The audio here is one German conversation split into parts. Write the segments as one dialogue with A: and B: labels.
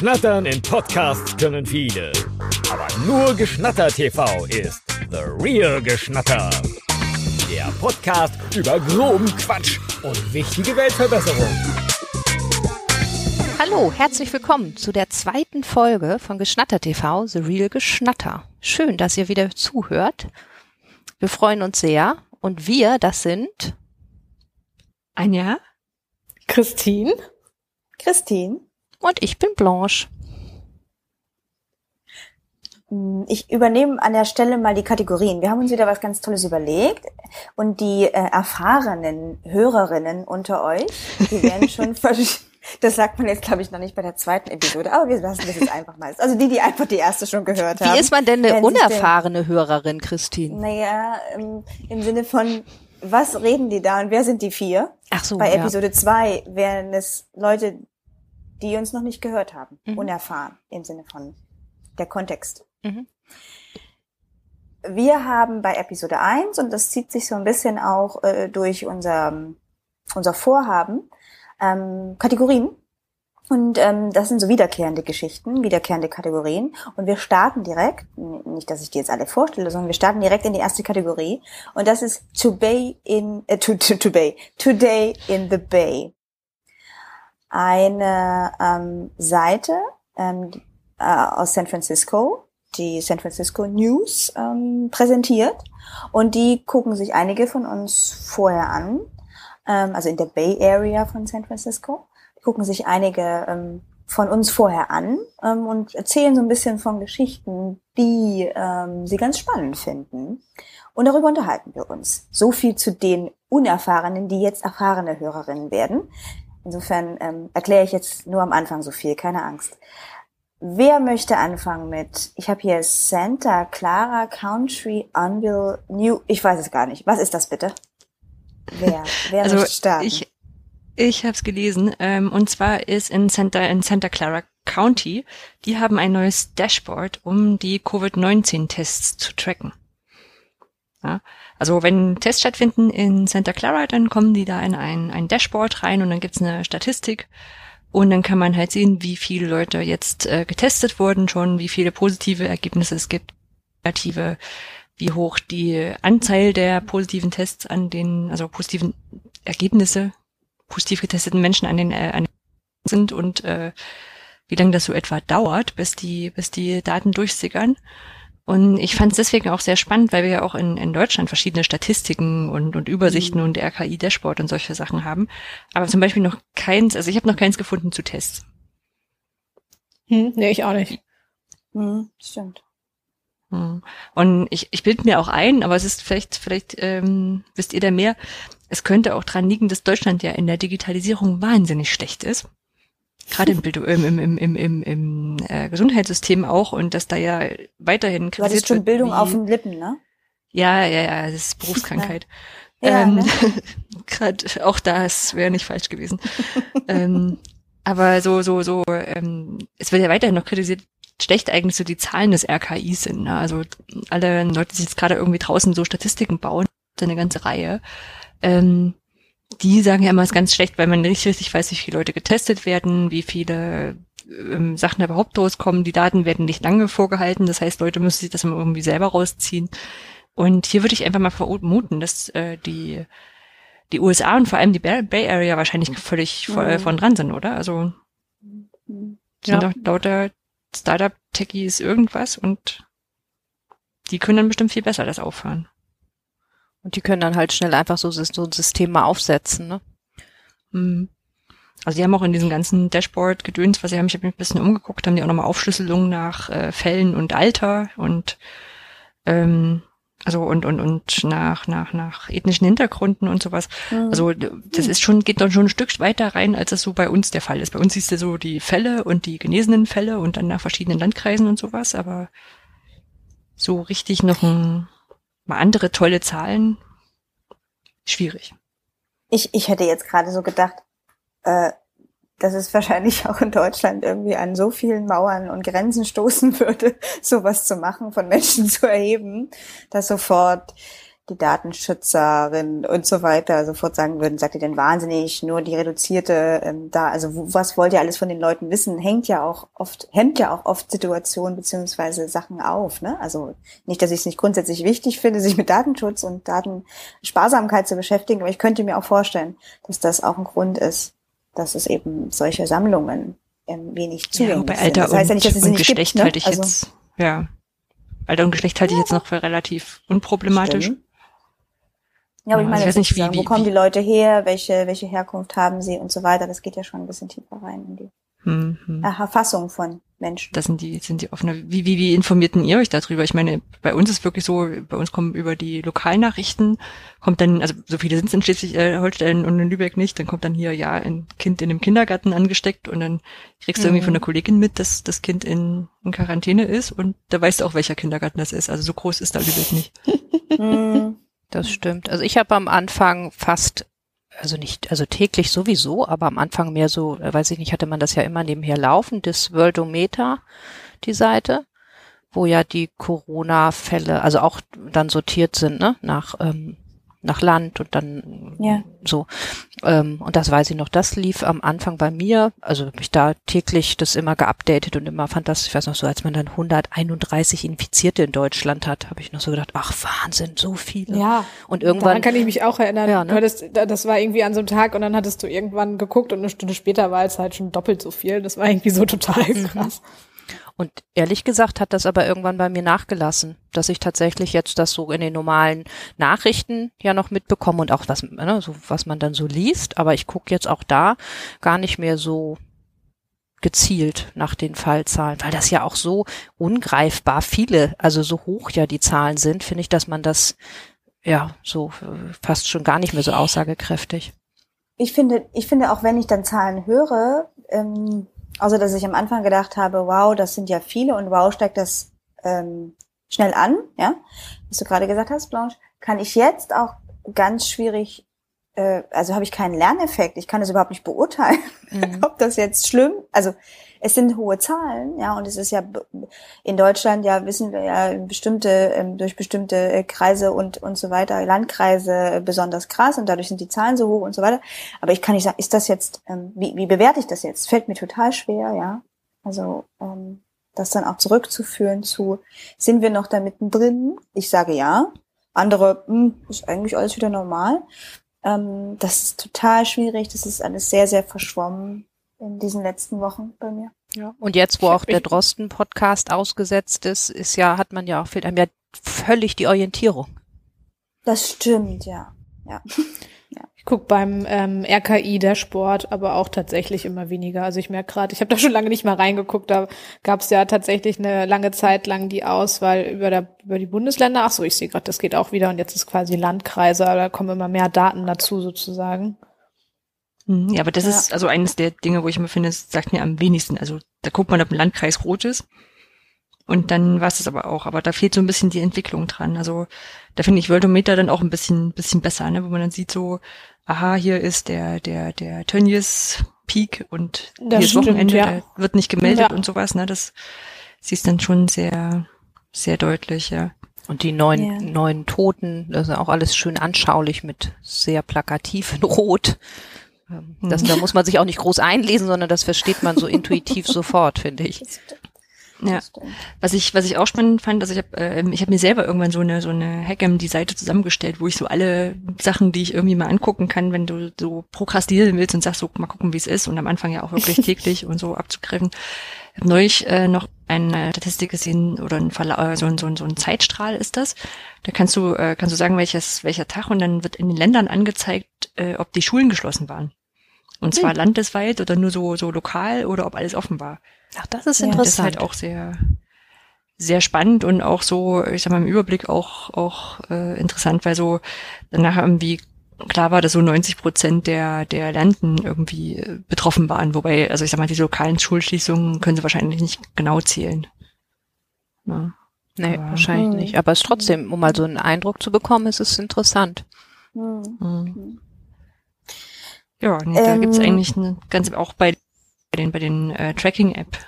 A: Schnattern in Podcasts können viele. Aber nur Geschnatter TV ist The Real Geschnatter. Der Podcast über groben Quatsch und wichtige Weltverbesserung.
B: Hallo, herzlich willkommen zu der zweiten Folge von Geschnatter TV, The Real Geschnatter. Schön, dass ihr wieder zuhört. Wir freuen uns sehr. Und wir, das sind
C: Anja,
D: Christine,
E: Christine.
B: Und ich bin Blanche.
E: Hm, Ich übernehme an der Stelle mal die Kategorien. Wir haben uns wieder was ganz Tolles überlegt und die äh, erfahrenen Hörerinnen unter euch, die werden schon das sagt man jetzt, glaube ich, noch nicht bei der zweiten Episode, aber wir lassen das jetzt einfach mal. Also die, die einfach die erste schon gehört haben.
B: Wie ist man denn eine unerfahrene Hörerin, Christine?
E: Naja, im, im Sinne von, was reden die da und wer sind die vier?
B: Ach so,
E: Bei
B: ja.
E: Episode zwei wären es Leute, die uns noch nicht gehört haben.
B: Mhm.
E: Unerfahren im Sinne von der Kontext.
B: Mhm.
E: Wir haben bei Episode 1, und das zieht sich so ein bisschen auch äh, durch unser, unser Vorhaben, ähm, Kategorien. Und ähm, das sind so wiederkehrende Geschichten, wiederkehrende Kategorien. Und wir starten direkt, nicht, dass ich die jetzt alle vorstelle, sondern wir starten direkt in die erste Kategorie. Und das ist To Bay in, äh, to, to, to Bay, Today in the Bay. Eine ähm, Seite ähm, äh, aus San Francisco, die San Francisco News ähm, präsentiert. Und die gucken sich einige von uns vorher an, ähm, also in der Bay Area von San Francisco. Die gucken sich einige ähm, von uns vorher an ähm, und erzählen so ein bisschen von Geschichten, die ähm, sie ganz spannend finden. Und darüber unterhalten wir uns. So viel zu den Unerfahrenen, die jetzt erfahrene Hörerinnen werden. Insofern ähm, erkläre ich jetzt nur am Anfang so viel, keine Angst. Wer möchte anfangen mit, ich habe hier Santa Clara Country Unville New, ich weiß es gar nicht. Was ist das bitte? Wer, wer
C: also
E: möchte starten?
C: ich, ich habe es gelesen ähm, und zwar ist in Santa, in Santa Clara County, die haben ein neues Dashboard, um die Covid-19-Tests zu tracken. Ja, also wenn Tests stattfinden in Santa Clara, dann kommen die da in ein, ein Dashboard rein und dann gibt's eine Statistik und dann kann man halt sehen, wie viele Leute jetzt äh, getestet wurden schon, wie viele positive Ergebnisse es gibt, negative, wie hoch die Anzahl der positiven Tests an den, also positiven Ergebnisse, positiv getesteten Menschen an den, äh, an den sind und äh, wie lange das so etwa dauert, bis die, bis die Daten durchsickern. Und ich fand es deswegen auch sehr spannend, weil wir ja auch in, in Deutschland verschiedene Statistiken und, und Übersichten und RKI-Dashboard und solche Sachen haben. Aber zum Beispiel noch keins, also ich habe noch keins gefunden zu Tests.
D: Hm, nee, ich auch nicht.
E: hm, stimmt.
C: Hm. Und ich, ich bilde mir auch ein, aber es ist vielleicht, vielleicht ähm, wisst ihr da mehr, es könnte auch dran liegen, dass Deutschland ja in der Digitalisierung wahnsinnig schlecht ist. Gerade im, im, im, im, im, im, im äh, Gesundheitssystem auch und dass da ja weiterhin
E: Du hattest schon Bildung
C: wie-
E: auf den Lippen, ne?
C: Ja, ja, ja, das ist Berufskrankheit.
E: Ja,
C: ähm,
E: ne?
C: Gerade auch das wäre nicht falsch gewesen. ähm, aber so, so, so, ähm, es wird ja weiterhin noch kritisiert, schlecht eigentlich so die Zahlen des RKIs sind. Ne? Also alle Leute, die jetzt gerade irgendwie draußen so Statistiken bauen, so eine ganze Reihe, ähm, die sagen ja immer, es ist ganz schlecht, weil man nicht richtig weiß, wie viele Leute getestet werden, wie viele ähm, Sachen da überhaupt rauskommen. Die Daten werden nicht lange vorgehalten, das heißt, Leute müssen sich das immer irgendwie selber rausziehen. Und hier würde ich einfach mal vermuten, dass äh, die die USA und vor allem die Bay Area wahrscheinlich völlig äh,
E: Mhm.
C: von dran sind, oder? Also
E: Hm.
C: sind
D: Ja.
C: doch lauter Startup-Techies irgendwas und die können dann bestimmt viel besser das auffahren.
B: Und die können dann halt schnell einfach so, so ein System mal aufsetzen, ne?
C: Mhm. Also die haben auch in diesem ganzen Dashboard-Gedöns, was sie haben, ich habe mich ein bisschen umgeguckt, haben die auch nochmal Aufschlüsselung nach äh, Fällen und Alter und ähm, also und und und nach nach nach ethnischen Hintergründen und sowas.
E: Hm.
C: Also das ist schon geht dann schon ein Stück weiter rein, als das so bei uns der Fall ist. Bei uns siehst du so die Fälle und die genesenen Fälle und dann nach verschiedenen Landkreisen und sowas, aber so richtig noch ein, mal andere tolle Zahlen schwierig.
E: Ich, ich hätte jetzt gerade so gedacht, äh, dass es wahrscheinlich auch in Deutschland irgendwie an so vielen Mauern und Grenzen stoßen würde, sowas zu machen, von Menschen zu erheben, dass sofort die Datenschützerin und so weiter sofort sagen würden, seid ihr denn wahnsinnig, nur die reduzierte ähm, da, also wo, was wollt ihr alles von den Leuten wissen, hängt ja auch oft, hemmt ja auch oft Situationen beziehungsweise Sachen auf, ne? Also nicht, dass ich es nicht grundsätzlich wichtig finde, sich mit Datenschutz und Datensparsamkeit zu beschäftigen, aber ich könnte mir auch vorstellen, dass das auch ein Grund ist, dass es eben solche Sammlungen ähm, wenig zugänglich
C: ja, bei
E: sind.
C: Alter
E: Das heißt ja nicht, dass es nicht
C: Geschlecht
E: gibt, ne?
C: halte ich
E: Also-
C: jetzt, ja. Alter und Geschlecht halte ich jetzt noch für relativ unproblematisch.
E: Stimmt. Ja, aber ich meine,
C: ich weiß nicht, wie-
E: sozusagen, wo
C: wie-
E: kommen
C: wie-
E: die Leute her, welche, welche Herkunft haben sie und so weiter. Das geht ja schon ein bisschen tiefer rein in die
C: Hm, hm.
E: äh, Erfassung von Menschen.
C: Das sind die, sind die offene. Wie, wie, wie informierten ihr euch darüber? Ich meine, bei uns ist wirklich so, bei uns kommen über die Lokalnachrichten, kommt dann, also so viele sind es in Schleswig-Holstein und in Lübeck nicht, dann kommt dann hier, ja, ein Kind in einem Kindergarten angesteckt und dann kriegst du irgendwie
E: Mhm.
C: von der Kollegin mit, dass das Kind in, in Quarantäne ist und da weißt du auch, welcher Kindergarten das ist. Also so groß ist da Lübeck nicht.
B: Das stimmt. Also ich habe am Anfang fast, also nicht, also täglich sowieso, aber am Anfang mehr so, äh, weiß ich nicht, hatte man das ja immer nebenher laufen, das Worldometer, die Seite, wo ja die Corona-Fälle, also auch dann sortiert sind, ne, nach, ähm, nach Land und dann
E: Ja.
B: so. Ähm, und das weiß ich noch, das lief am Anfang bei mir, also hab ich da täglich das immer geupdatet und immer fand das, ich weiß noch so, als man dann 131 Infizierte in Deutschland hat, habe ich noch so gedacht, ach Wahnsinn, so viele.
D: Ja.
B: Und irgendwann
D: Daran kann ich mich auch erinnern.
B: Ja, ne?
D: hattest, da- das war irgendwie an so einem Tag und dann hattest du irgendwann geguckt und eine Stunde später war es halt schon doppelt so viel. Das war irgendwie so total
B: Mhm. Und ehrlich gesagt hat das aber irgendwann bei mir nachgelassen, dass ich tatsächlich jetzt das so in den normalen Nachrichten ja noch mitbekomme und auch was, ne, so, was man dann so liest. Aber ich gucke jetzt auch da gar nicht mehr so gezielt nach den Fallzahlen, weil das ja auch so ungreifbar viele, also so hoch ja die Zahlen sind, finde ich, dass man das ja so äh, fast schon gar nicht mehr so aussagekräftig.
E: Ich finde, ich finde auch, wenn ich dann Zahlen höre, ähm, außer dass ich am Anfang gedacht habe, wow, das sind ja viele und wow, steigt das ähm, schnell an, ja, was du gerade gesagt hast, Blanche, kann ich jetzt auch ganz schwierig, äh, also habe ich keinen Lerneffekt, ich kann es überhaupt nicht beurteilen, ob das jetzt schlimm, also es sind hohe Zahlen, ja, und es ist ja in Deutschland ja wissen wir ja bestimmte ähm, durch bestimmte äh, Kreise und und so weiter Landkreise äh, besonders krass und dadurch sind die Zahlen so hoch und so weiter. Aber ich kann nicht sagen, ist das jetzt ähm, wie, wie bewerte ich das jetzt? Fällt mir total schwer, ja. Also ähm, das dann auch zurückzuführen zu sind wir noch da mittendrin? Ich sage ja. Andere hm, ist eigentlich alles wieder normal. Das ist total schwierig. Das ist alles sehr sehr verschwommen in diesen letzten Wochen bei mir.
B: Ja. Und jetzt, wo auch der Drosten-Podcast ausgesetzt ist, ist ja, hat man ja auch fehlt einem ja völlig die Orientierung.
E: Das stimmt, ja. Ja.
D: Ich guck beim ähm, RKI der Sport, aber auch tatsächlich immer weniger. Also ich merke gerade, ich habe da schon lange nicht mal reingeguckt. Da gab es ja tatsächlich eine lange Zeit lang die Auswahl über, der, über die Bundesländer. Ach so, ich sehe gerade, das geht auch wieder und jetzt ist quasi Landkreise, aber da kommen immer mehr Daten dazu sozusagen.
C: Mhm, Ja, aber das
E: Ja.
C: ist also eines der Dinge, wo ich immer finde, es sagt mir am wenigsten. Also da guckt man, ob ein Landkreis rot ist. Und dann war es aber auch. Aber da fehlt so ein bisschen die Entwicklung dran. Also da finde ich Worldometer dann auch ein bisschen, bisschen besser, ne? wo man dann sieht so, aha, hier ist der, der, der Tönnies Peak und
D: Das
C: hier ist
D: stimmt,
C: Wochenende,
D: ja.
C: da wird nicht gemeldet
D: Ja.
C: und sowas, ne? Das siehst dann schon sehr, sehr deutlich, ja.
B: Und die neuen,
E: Ja.
B: neuen Toten, das ist auch alles schön anschaulich mit sehr plakativ in Rot. Ähm, Das, da muss man sich auch nicht groß einlesen, sondern das versteht man so intuitiv sofort, finde ich.
C: Ja. Was ich, was ich auch spannend fand, also ich habe ähm, ich hab mir selber irgendwann so eine so eine Hackam die Seite zusammengestellt, wo ich so alle Sachen, die ich irgendwie mal angucken kann, wenn du so prokrastinieren willst und sagst so mal gucken, wie es ist und am Anfang ja auch wirklich täglich und so abzugreifen. Ich habe neulich äh, noch eine Statistik gesehen oder ein Verla äh, so, ein, so, ein, so ein Zeitstrahl ist das. Da kannst du äh, kannst du sagen, welches welcher Tag und dann wird in den Ländern angezeigt, äh, ob die Schulen geschlossen waren. Und zwar landesweit oder nur so so lokal oder ob alles offen war.
B: Ach, das ist
E: Ja,
C: Das ist
B: interessant.
C: halt auch sehr, sehr spannend und auch so, ich sag mal, im Überblick auch, auch äh, interessant, weil so danach irgendwie klar war, dass so 90 Prozent der, der Lernenden irgendwie äh, betroffen waren. Wobei, also ich sag mal, diese lokalen Schulschließungen können sie wahrscheinlich nicht genau zählen. Ja.
B: nee,
C: aber-
B: wahrscheinlich
E: Hm.
B: nicht. Aber es ist trotzdem, um mal so einen Eindruck zu bekommen, ist es interessant.
E: Hm.
C: Mhm. Ja, nee, da
E: Ähm,
C: gibt's eigentlich eine ganze, auch bei den, bei den äh, Tracking-App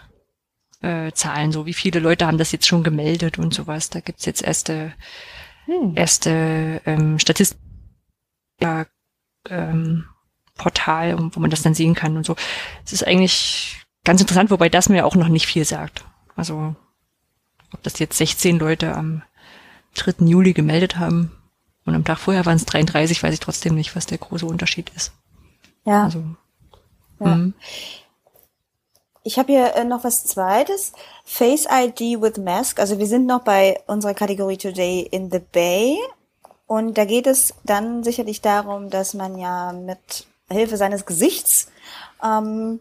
C: äh, Zahlen, so wie viele Leute haben das jetzt schon gemeldet und sowas. Da gibt's jetzt erste hm. erste ähm, Statistik ähm, Portal, wo man das dann sehen kann und so. Es ist eigentlich ganz interessant, wobei das mir auch noch nicht viel sagt. Also ob das jetzt 16 Leute am 3. Juli gemeldet haben und am Tag vorher waren es 33, weiß ich trotzdem nicht, was der große Unterschied ist.
E: Ja. Also, ja. Mhm. Ich habe hier äh, noch was Zweites. Face ID with Mask. Also wir sind noch bei unserer Kategorie Today in the Bay. Und da geht es dann sicherlich darum, dass man ja mit Hilfe seines Gesichts ähm,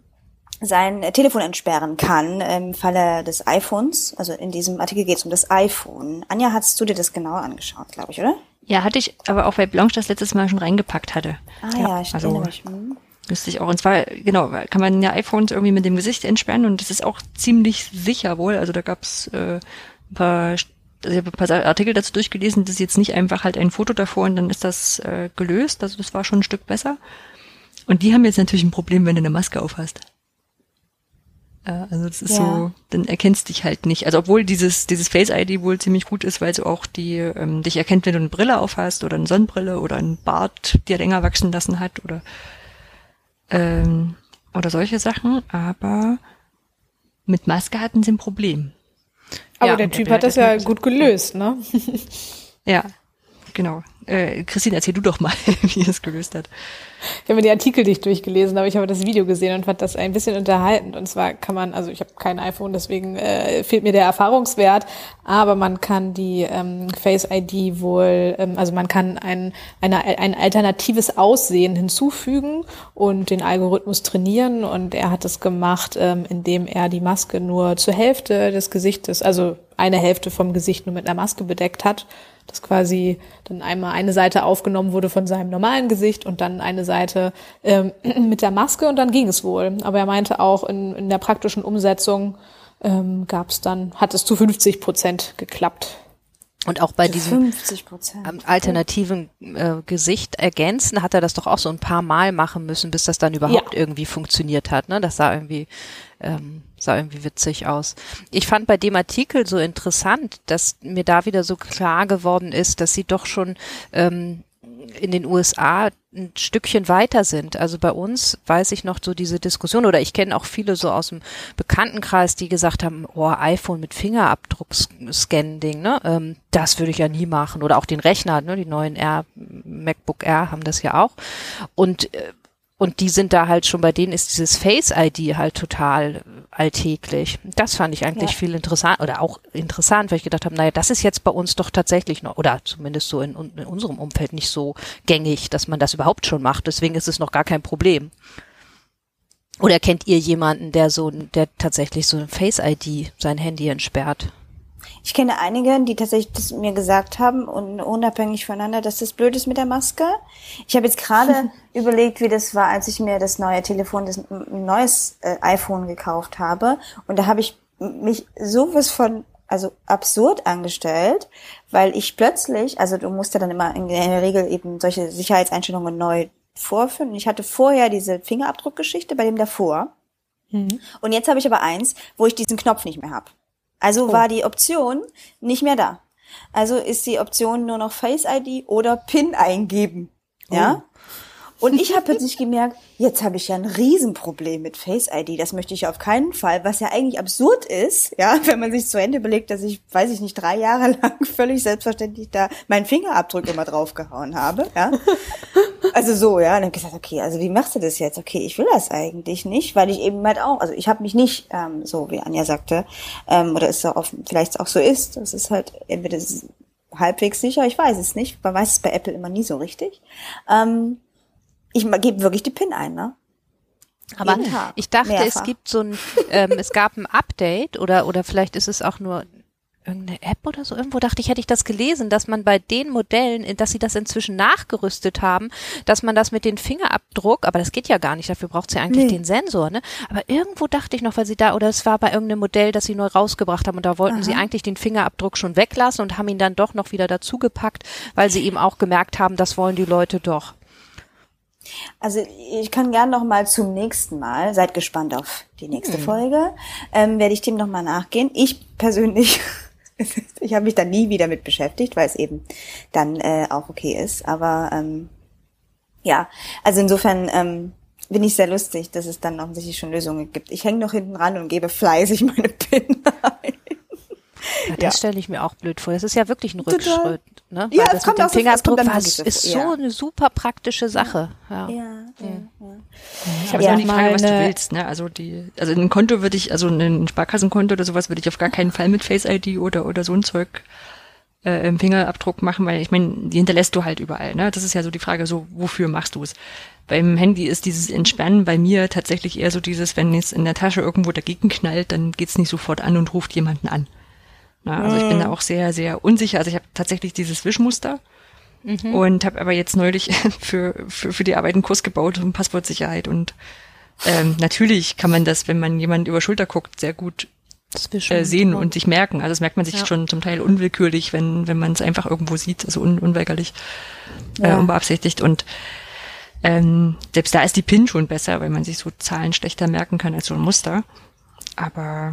E: sein Telefon entsperren kann im Falle des iPhones. Also in diesem Artikel geht es um das iPhone. Anja, hast du dir das genauer angeschaut, glaube ich, oder?
C: Ja, hatte ich, aber auch weil Blanche das letztes Mal schon reingepackt hatte.
E: Ah ja, ja ich also, erinnere mich. Hm.
C: Müsste ich auch. Und zwar, genau, kann man ja iPhones irgendwie mit dem Gesicht entsperren und das ist auch ziemlich sicher wohl. Also da gab's äh, ein paar also ich habe ein paar Artikel dazu durchgelesen, das ist jetzt nicht einfach halt ein Foto davor und dann ist das äh, gelöst. Also das war schon ein Stück besser. Und die haben jetzt natürlich ein Problem, wenn du eine Maske aufhast. Ja, also das ist ja. so, dann erkennst dich halt nicht. Also obwohl dieses dieses Face ID wohl ziemlich gut ist, weil sie auch die ähm, dich erkennt, wenn du eine Brille aufhast oder eine Sonnenbrille oder ein Bart dir länger wachsen lassen hat oder ähm, oder solche Sachen. Aber mit Maske hatten sie ein Problem.
D: Aber ja, der Typ der hat das ja gut gelöst, ne?
C: ja, genau. Äh, Christine, erzähl du doch mal, wie es gelöst hat.
D: Ich habe mir die Artikel nicht durchgelesen, aber ich habe das Video gesehen und fand das ein bisschen unterhaltend. Und zwar kann man, also ich habe kein iPhone, deswegen äh, fehlt mir der Erfahrungswert, aber man kann die ähm, Face ID wohl, ähm, also man kann ein, eine, ein alternatives Aussehen hinzufügen und den Algorithmus trainieren. Und er hat es gemacht, ähm, indem er die Maske nur zur Hälfte des Gesichtes, also eine Hälfte vom Gesicht nur mit einer Maske bedeckt hat dass quasi dann einmal eine Seite aufgenommen wurde von seinem normalen Gesicht und dann eine Seite ähm, mit der Maske und dann ging es wohl. Aber er meinte auch in, in der praktischen Umsetzung ähm, gab es dann, hat es zu 50 Prozent geklappt.
B: Und auch bei diesem alternativen äh, Gesicht ergänzen hat er das doch auch so ein paar Mal machen müssen, bis das dann überhaupt ja. irgendwie funktioniert hat. Ne? Das sah irgendwie ähm, sah irgendwie witzig aus. Ich fand bei dem Artikel so interessant, dass mir da wieder so klar geworden ist, dass sie doch schon ähm, in den USA ein Stückchen weiter sind. Also bei uns weiß ich noch so diese Diskussion oder ich kenne auch viele so aus dem Bekanntenkreis, die gesagt haben, oh, iPhone mit Fingerabdruckscan-Ding, ne? Ähm, das würde ich ja nie machen. Oder auch den Rechner, ne? Die neuen R, MacBook Air haben das ja auch. Und äh, und die sind da halt schon, bei denen ist dieses Face-ID halt total alltäglich. Das fand ich eigentlich ja. viel interessant oder auch interessant, weil ich gedacht habe, naja, das ist jetzt bei uns doch tatsächlich noch, oder zumindest so in, in unserem Umfeld nicht so gängig, dass man das überhaupt schon macht. Deswegen ist es noch gar kein Problem. Oder kennt ihr jemanden, der so, der tatsächlich so ein Face-ID sein Handy entsperrt?
E: Ich kenne einige, die tatsächlich das mir gesagt haben und unabhängig voneinander, dass das blöd ist mit der Maske. Ich habe jetzt gerade überlegt, wie das war, als ich mir das neue Telefon, das neues äh, iPhone gekauft habe. Und da habe ich mich sowas von also absurd angestellt, weil ich plötzlich, also du musst ja dann immer in der Regel eben solche Sicherheitseinstellungen neu vorführen. Ich hatte vorher diese Fingerabdruckgeschichte bei dem davor. Mhm. Und jetzt habe ich aber eins, wo ich diesen Knopf nicht mehr habe. Also oh. war die Option nicht mehr da. Also ist die Option nur noch Face ID oder PIN eingeben. Ja? Oh. Und ich habe plötzlich gemerkt, jetzt habe ich ja ein Riesenproblem mit Face ID. Das möchte ich auf keinen Fall, was ja eigentlich absurd ist, ja, wenn man sich zu Ende überlegt, dass ich, weiß ich nicht, drei Jahre lang völlig selbstverständlich da meinen Fingerabdruck immer draufgehauen habe, ja. Also so, ja. Und dann gesagt, okay, also wie machst du das jetzt? Okay, ich will das eigentlich nicht, weil ich eben halt auch, also ich habe mich nicht, ähm, so wie Anja sagte, ähm, oder es auch vielleicht auch so ist, das ist halt entweder halbwegs sicher, ich weiß es nicht, man weiß es bei Apple immer nie so richtig. Ähm, ich gebe wirklich die PIN ein, ne?
B: Aber ich dachte, Mehrfach. es gibt so ein, ähm, es gab ein Update oder oder vielleicht ist es auch nur irgendeine App oder so. Irgendwo dachte ich, hätte ich das gelesen, dass man bei den Modellen, dass sie das inzwischen nachgerüstet haben, dass man das mit dem Fingerabdruck, aber das geht ja gar nicht, dafür braucht sie eigentlich nee. den Sensor, ne? Aber irgendwo dachte ich noch, weil sie da, oder es war bei irgendeinem Modell, das sie neu rausgebracht haben und da wollten Aha. sie eigentlich den Fingerabdruck schon weglassen und haben ihn dann doch noch wieder dazugepackt, weil sie eben auch gemerkt haben, das wollen die Leute doch.
E: Also ich kann gern noch mal zum nächsten Mal, seid gespannt auf die nächste hm. Folge, ähm, werde ich dem noch mal nachgehen. Ich persönlich ich habe mich da nie wieder mit beschäftigt, weil es eben dann äh, auch okay ist. Aber ähm, ja, also insofern ähm, bin ich sehr lustig, dass es dann offensichtlich schon Lösungen gibt. Ich hänge noch hinten ran und gebe fleißig meine PIN ein.
B: Ja, das
E: Ja.
B: stelle ich mir auch blöd vor. Das ist ja wirklich ein. Rückschritt. Ne?
E: Ja,
B: Weil
E: es
B: das
E: kommt
B: mit dem
E: auch so- es
B: Fingerabdruck
E: kommt dann
B: war, ist
E: so- ja.
B: eine super praktische Sache. Ja.
E: Ja, ja, ja.
C: Aber es
D: Ja.
C: die Frage, was du willst, ne? Also die, also ein Konto würde ich, also ein Sparkassenkonto oder sowas würde ich auf gar keinen Fall mit Face ID oder oder so ein Zeug äh, im Fingerabdruck machen, weil ich meine, die hinterlässt du halt überall, ne? Das ist ja so die Frage, so wofür machst du es? Beim Handy ist dieses Entspannen bei mir tatsächlich eher so dieses, wenn es in der Tasche irgendwo dagegen knallt, dann geht's nicht sofort an und ruft jemanden an. Na, also ich bin da auch sehr, sehr unsicher. Also ich habe tatsächlich dieses Wischmuster und habe aber jetzt neulich für, für, für die Arbeit einen Kurs gebaut um Passwortsicherheit und ähm, natürlich kann man das, wenn man jemand über Schulter guckt, sehr gut äh, sehen und sich merken. Also das merkt man sich
B: Ja.
C: schon zum Teil unwillkürlich, wenn, wenn man es einfach irgendwo sieht, also un, unweigerlich, äh,
E: Ja.
C: unbeabsichtigt. Und ähm, selbst da ist die PIN schon besser, weil man sich so Zahlen schlechter merken kann als so ein Muster. Aber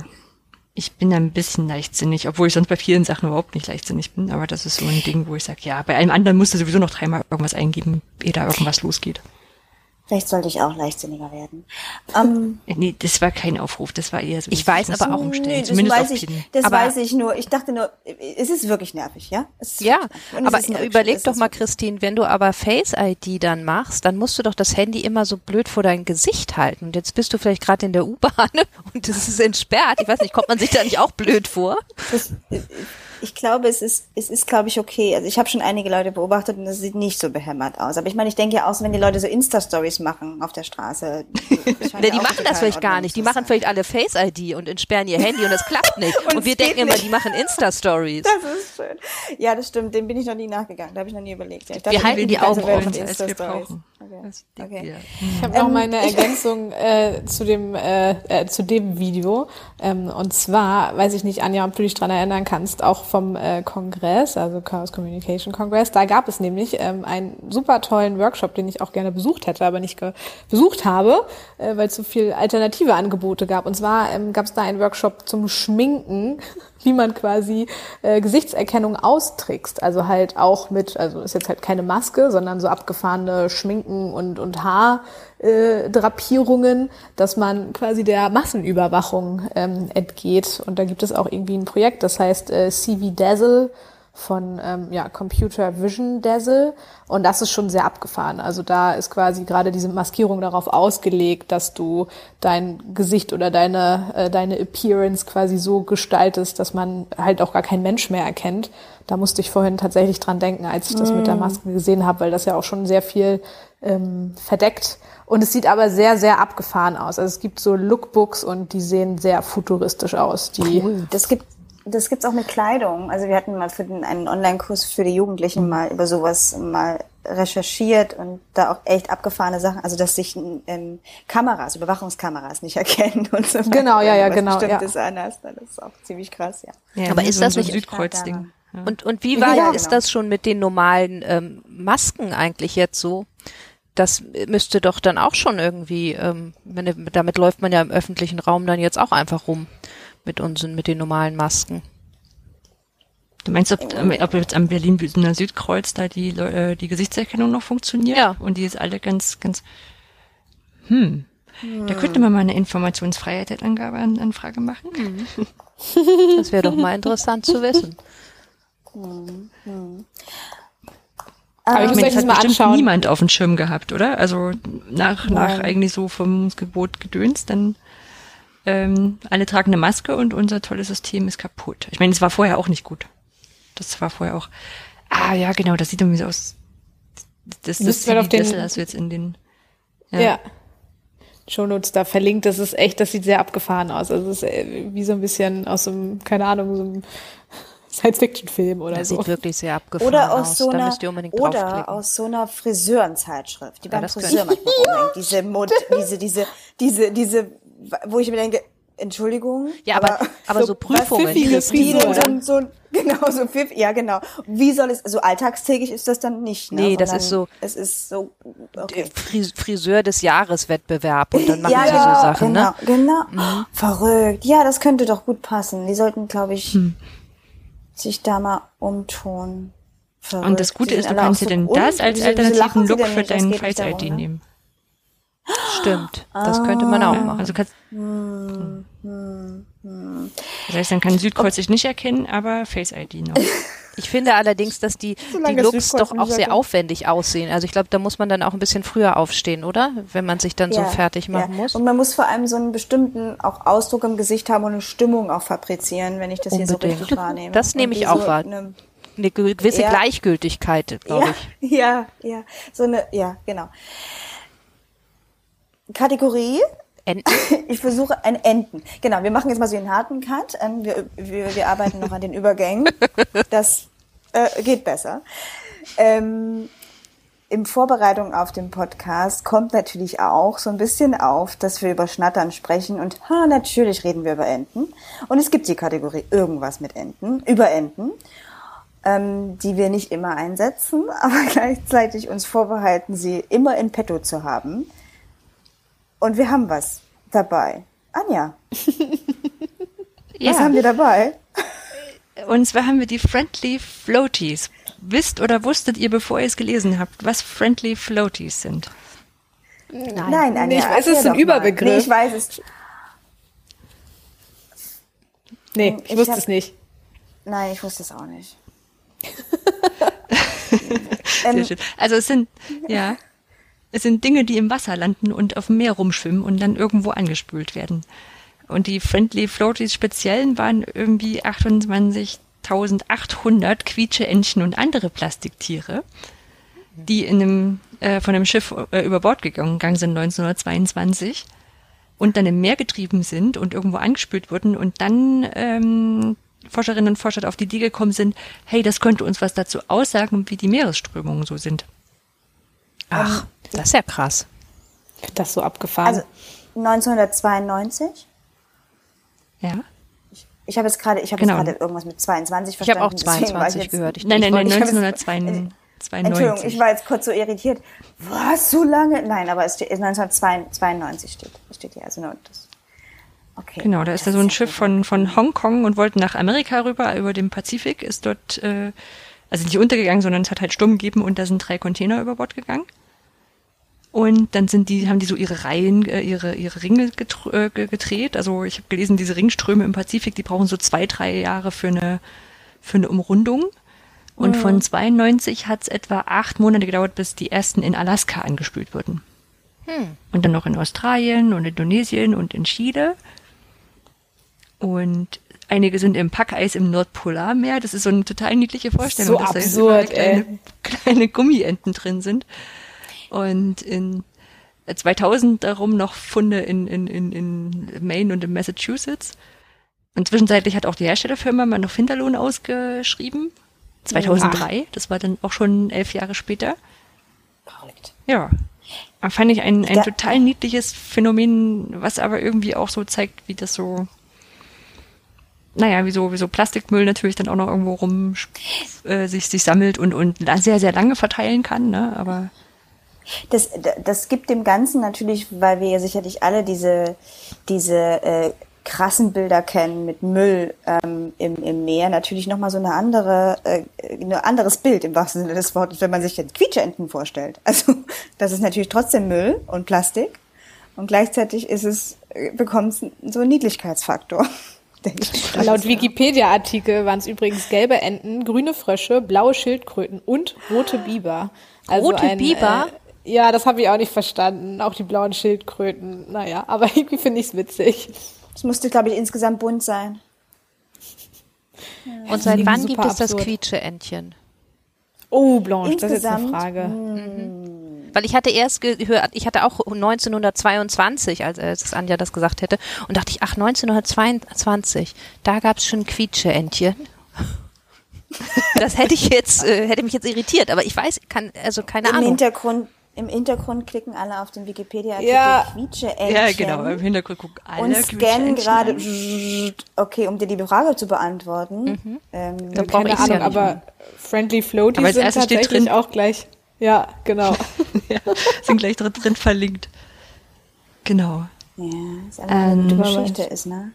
C: ich bin ein bisschen leichtsinnig, obwohl ich sonst bei vielen Sachen überhaupt nicht leichtsinnig bin. Aber das ist so ein Ding, wo ich sage, ja, bei allem anderen musst du sowieso noch dreimal irgendwas eingeben, ehe da irgendwas losgeht.
E: Vielleicht sollte ich auch leichtsinniger werden. Ähm,
C: Äh, Nee, das war kein Aufruf, das war eher so.
B: Ich weiß aber auch-
C: umstellen,
E: nee, das
C: zumindest
E: weiß
C: auf
E: ich, das
B: Aber-
E: weiß ich nur. Ich dachte nur, es ist wirklich nervig, ja? Es ist
B: Ja, aber überleg doch mal, Christine, wenn du aber Face ID dann machst, dann musst du doch das Handy immer so blöd vor dein Gesicht halten. Und jetzt bist du vielleicht gerade in der U-Bahn und es ist entsperrt. Ich weiß nicht, kommt man sich da nicht auch blöd vor?
E: Das, ich glaube, es ist, es ist, glaube ich, okay. Also ich habe schon einige Leute beobachtet und es sieht nicht so behämmert aus. Aber ich meine, ich denke ja auch, so, wenn die Leute so Insta-Stories machen auf der Straße. ja
B: die machen das vielleicht gar nicht. Die machen vielleicht alle Face ID und entsperren ihr Handy und es klappt nicht.
E: Und
B: Und, wir denken immer,
E: nicht.
B: die machen Insta-Stories.
E: Das ist schön. Ja, das stimmt. Dem bin ich noch nie nachgegangen. Da habe ich noch nie überlegt. Ja, ich dachte,
B: halten die Augen offen,
C: als wir
E: Insta-Stories.
C: brauchen.
E: Okay. Okay.
D: Ich habe noch
E: Ähm,
D: meine
E: ich-
D: Ergänzung äh, zu dem äh, äh, zu dem Video. Ähm, und zwar weiß ich nicht, Anja, ob du dich dran erinnern kannst, auch vom äh, Kongress, also Chaos Communication Congress. Da gab es nämlich ähm, einen super tollen Workshop, den ich auch gerne besucht hätte, aber nicht besucht habe, äh, weil es so viel alternative Angebote gab. Und zwar ähm, gab es da einen Workshop zum Schminken, wie man quasi äh, Gesichtserkennung austrickst. Also halt auch mit, also ist jetzt halt keine Maske, sondern so abgefahrene Schminken und, und Haar äh, dass man quasi der Massenüberwachung ähm, entgeht. Und da gibt es auch irgendwie ein Projekt, das heißt äh, CV Dazzle von ähm, ja, Computer Vision Dazzle. Und das ist schon sehr abgefahren. Also da ist quasi gerade diese Maskierung darauf ausgelegt, dass du dein Gesicht oder deine, äh, deine Appearance quasi so gestaltest, dass man halt auch gar kein Mensch mehr erkennt. Da musste ich vorhin tatsächlich dran denken, als ich das mit der Maske gesehen habe, weil das ja auch schon sehr viel ähm, verdeckt. Und es sieht aber sehr, sehr abgefahren aus. Also es gibt so Lookbooks und die sehen sehr futuristisch aus. Die
E: Das gibt das gibt's auch mit Kleidung. Also wir hatten mal für den, einen Online-Kurs für die Jugendlichen mal über sowas mal recherchiert und da auch echt abgefahrene Sachen, also dass sich ähm, Kameras, Überwachungskameras nicht erkennen und so. weiter,
D: Genau, ja, ja,
E: was
D: genau,
E: Bestimmtes anhast, das ist auch ziemlich krass, ja.
C: Ja,
B: Aber ist das
C: so ein
B: nicht-
C: Südkreuz-Ding? Ja.
B: Und, und wie war
E: Ja,
B: ist
E: genau.
B: das schon mit den normalen ähm, Masken eigentlich jetzt so? Das müsste doch dann auch schon irgendwie, ähm, wenn, damit läuft man ja im öffentlichen Raum dann jetzt auch einfach rum mit unseren, mit den normalen Masken.
C: Du meinst, ob, ob jetzt am Berlin-Bühner Südkreuz da die, äh, die Gesichtserkennung noch funktioniert?
B: Ja.
C: Und die ist alle ganz, ganz, hm. Da könnte man mal eine Informationsfreiheit-Angabe an, Anfrage machen.
B: Das wäre doch mal interessant zu wissen.
D: Aber ich
C: meine, das hat
D: mal
C: bestimmt
D: anschauen.
C: niemand auf dem Schirm gehabt, oder? Also nach, nach eigentlich so vom Gebot gedöns, dann ähm, alle tragen eine Maske und unser tolles System ist kaputt. Ich meine, es war vorher auch nicht gut. Das war vorher auch. Ah ja, genau, das sieht irgendwie so aus. Das, das
D: ihr auf den-
C: Dessel, das wir jetzt in den.
D: Ja. Shownotes da verlinkt, das ist echt, das sieht sehr abgefahren aus. Also es ist äh, wie so ein bisschen aus so einem, keine Ahnung, so einem Science-Fiction-Film oder
B: Das
D: so.
B: sieht wirklich sehr abgefahren
E: Oder
B: aus.
E: aus so
B: da
E: einer,
B: müsst ihr unbedingt
E: oder
B: draufklicken.
E: aus so einer Friseurenzeitschrift, die beim
B: das
E: Friseur manchmal rumhängt. Diese Mod, diese, diese, diese, diese, wo ich mir denke, Entschuldigung.
B: Ja, aber- aber so Prüfungen,
E: Wie,
D: diese
E: wie so, so, so, genau, so pfiff, ja, genau. Wie soll es, so alltagstägig ist das dann nicht, ne?
B: Nee, das ist so-
E: Es ist so, okay.
B: Fris Friseur des Jahres Wettbewerb und dann machen
E: ja,
B: sie
E: ja,
B: so Sachen,
E: genau,
B: ne?
E: genau. Verrückt. Ja, das könnte doch gut passen. Die sollten, glaube ich, sich da mal umtun. Verrückt.
C: Und das Gute ist, du kannst dir
E: so
C: denn das als alternativen Look für deinen
E: geht nicht
C: Face ID
E: darum, ne?
C: nehmen.
B: Stimmt. Das könnte man auch
C: Ja,
B: machen.
C: also kannst,
E: Hm, hm, hm.
C: das heißt, dann kann Südkreuz sich nicht erkennen, aber Face ID noch.
B: Ich finde allerdings, dass die,
E: Solange
B: die Looks
E: Südkreuz
B: doch auch sehr aufwendig aussehen. Also ich glaube, da muss man dann auch ein bisschen früher aufstehen, oder? Wenn man sich dann so fertig machen
E: ja.
B: muss.
E: Und man muss vor allem so einen bestimmten auch Ausdruck im Gesicht haben und eine Stimmung auch fabrizieren, wenn ich das hier so
B: Unbedingt.
E: richtig wahrnehme.
B: Das nehme ich auch
E: so
B: wahr.
E: Eine,
B: Eine ge- gewisse
E: Ja.
B: Gleichgültigkeit, glaube
E: ja,
B: ich.
E: ja, ja, so eine, ja, genau. Kategorie.
B: Enten.
E: Ich versuche ein Enten. Genau, wir machen jetzt mal so einen harten Cut. Ähm, wir, wir, wir arbeiten noch an den Übergängen. Das äh, geht besser. Ähm, in Vorbereitung auf den Podcast kommt natürlich auch so ein bisschen auf, dass wir über Schnattern sprechen und ha, natürlich reden wir über Enten. Und es gibt die Kategorie irgendwas mit Enten, über Enten, ähm, die wir nicht immer einsetzen, aber gleichzeitig uns vorbehalten, sie immer in petto zu haben. Und wir haben was dabei. Anja, was haben wir dabei?
C: Und zwar haben wir die Friendly Floaties. Wisst oder wusstet ihr, bevor ihr es gelesen habt, was Friendly Floaties sind?
B: Nein.
E: Nein, Anja,
D: Nee, ich weiß, es ist ein. Überbegriff.
E: Nee, ich weiß es.
D: Nee, ich,
E: Ich
D: wusste
E: hab-
D: es nicht.
E: Nein, ich wusste es auch nicht.
C: Sehr
E: ähm,
C: schön. Also es sind, ja, es sind Dinge, die im Wasser landen und auf dem Meer rumschwimmen und dann irgendwo angespült werden. Und die Friendly Floaties speziellen waren irgendwie 28.800 Quietscheentchen und andere Plastiktiere, die in einem, äh, von einem Schiff äh, über Bord gegangen sind 1922 und dann im Meer getrieben sind und irgendwo angespült wurden und dann ähm, Forscherinnen und Forscher auf die Idee gekommen sind, hey, das könnte uns was dazu aussagen, wie die Meeresströmungen so sind.
B: Ach, das ist ja krass.
D: Ich Das so abgefahren.
E: also 1992.
C: Ja?
E: Ich habe jetzt gerade, ich habe
C: Genau.
E: gerade irgendwas mit 22
B: Ich habe
E: verstanden.
B: auch
E: deswegen war ich
B: 22
E: jetzt-
B: gehört. Ich,
C: Nein,
B: ich
C: nein, nein,
B: wollte-
E: ich hab jetzt-
C: 1992.
E: Entschuldigung, ich war jetzt kurz so irritiert. Was, so lange? Nein, aber es steht 1992 steht, steht hier. Also nur das. Okay.
C: Genau, da ist da so ein Schiff von, von Hongkong und wollte nach Amerika rüber, über dem Pazifik, ist dort, äh, also nicht untergegangen, sondern es hat halt Sturm gegeben und da sind drei Container über Bord gegangen. Und dann sind die, haben die so ihre Reihen, äh, ihre, ihre Ringe äh, ge- gedreht. Also ich habe gelesen, diese Ringströme im Pazifik, die brauchen so zwei, drei Jahre für eine, für eine Umrundung. Und von 92 hat es etwa acht Monate gedauert, bis die ersten in Alaska angespült wurden. Und dann noch in Australien und Indonesien und in Chile. Und einige sind im Packeis im Nordpolarmeer. Das ist so eine total niedliche Vorstellung,
D: So
C: dass da
D: absurd,
C: überall kleine, kleine Gummienten drin sind. Und in 2000 darum noch Funde in, in, in, in Maine und in Massachusetts. Und zwischenzeitlich hat auch die Herstellerfirma mal noch Finderlohn ausgeschrieben. 2003, das war dann auch schon elf Jahre später.
E: Verrückt.
C: Ja. Aber fand ich ein, ein total niedliches Phänomen, was aber irgendwie auch so zeigt, wie das so, naja, wie so, wie so Plastikmüll natürlich dann auch noch irgendwo rum äh, sich, sich sammelt und, und sehr, sehr lange verteilen kann, ne? Aber
E: Das, das gibt dem Ganzen natürlich, weil wir ja sicherlich alle diese, diese äh, krassen Bilder kennen mit Müll ähm, im, im Meer, natürlich nochmal so eine andere, äh, ein anderes Bild im wahrsten Sinne des Wortes, wenn man sich jetzt Quietscheenten vorstellt. Also das ist natürlich trotzdem Müll und Plastik und gleichzeitig ist es, äh, bekommt es so einen Niedlichkeitsfaktor. denke ich.
D: Laut Wikipedia-Artikel waren es übrigens gelbe Enten, grüne Frösche, blaue Schildkröten und rote Biber. Also
B: Rote Biber?
D: Äh, ja, das habe ich auch nicht verstanden. Auch die blauen Schildkröten. Naja, aber irgendwie finde ich es witzig.
E: Es musste, glaube ich, insgesamt bunt sein.
B: Und seit wann gibt es das. Quietscheentchen?
D: Oh, Blanche, das ist jetzt eine
E: Insgesamt,
D: Frage.
B: Weil ich hatte erst gehört, ich hatte auch 1922, als, als Anja das gesagt hätte, und dachte ich, ach, 1922, da gab es schon Quietscheentchen. Das hätte ich jetzt, äh, hätte mich jetzt irritiert, aber ich weiß, kann, also keine
E: Im
B: Ahnung.
E: Hintergrund, Im Hintergrund klicken alle auf den Wikipedia-Artikel
D: Ja.
E: Quietscheentchen.
C: ja, genau, im Hintergrund gucken alle
E: und scannen gerade, okay, um dir die Frage zu beantworten. Ähm,
B: Da brauche ich ja
D: Ahnung,
B: nicht.
D: aber Friendly Floaties
C: Aber
D: sind
C: steht
D: tatsächlich
C: drin-
D: auch gleich. Ja, genau.
C: ja, sind gleich drin, drin verlinkt. Genau.
E: ja, ist eine
C: Ähm,
E: gute Geschichte ist, ne?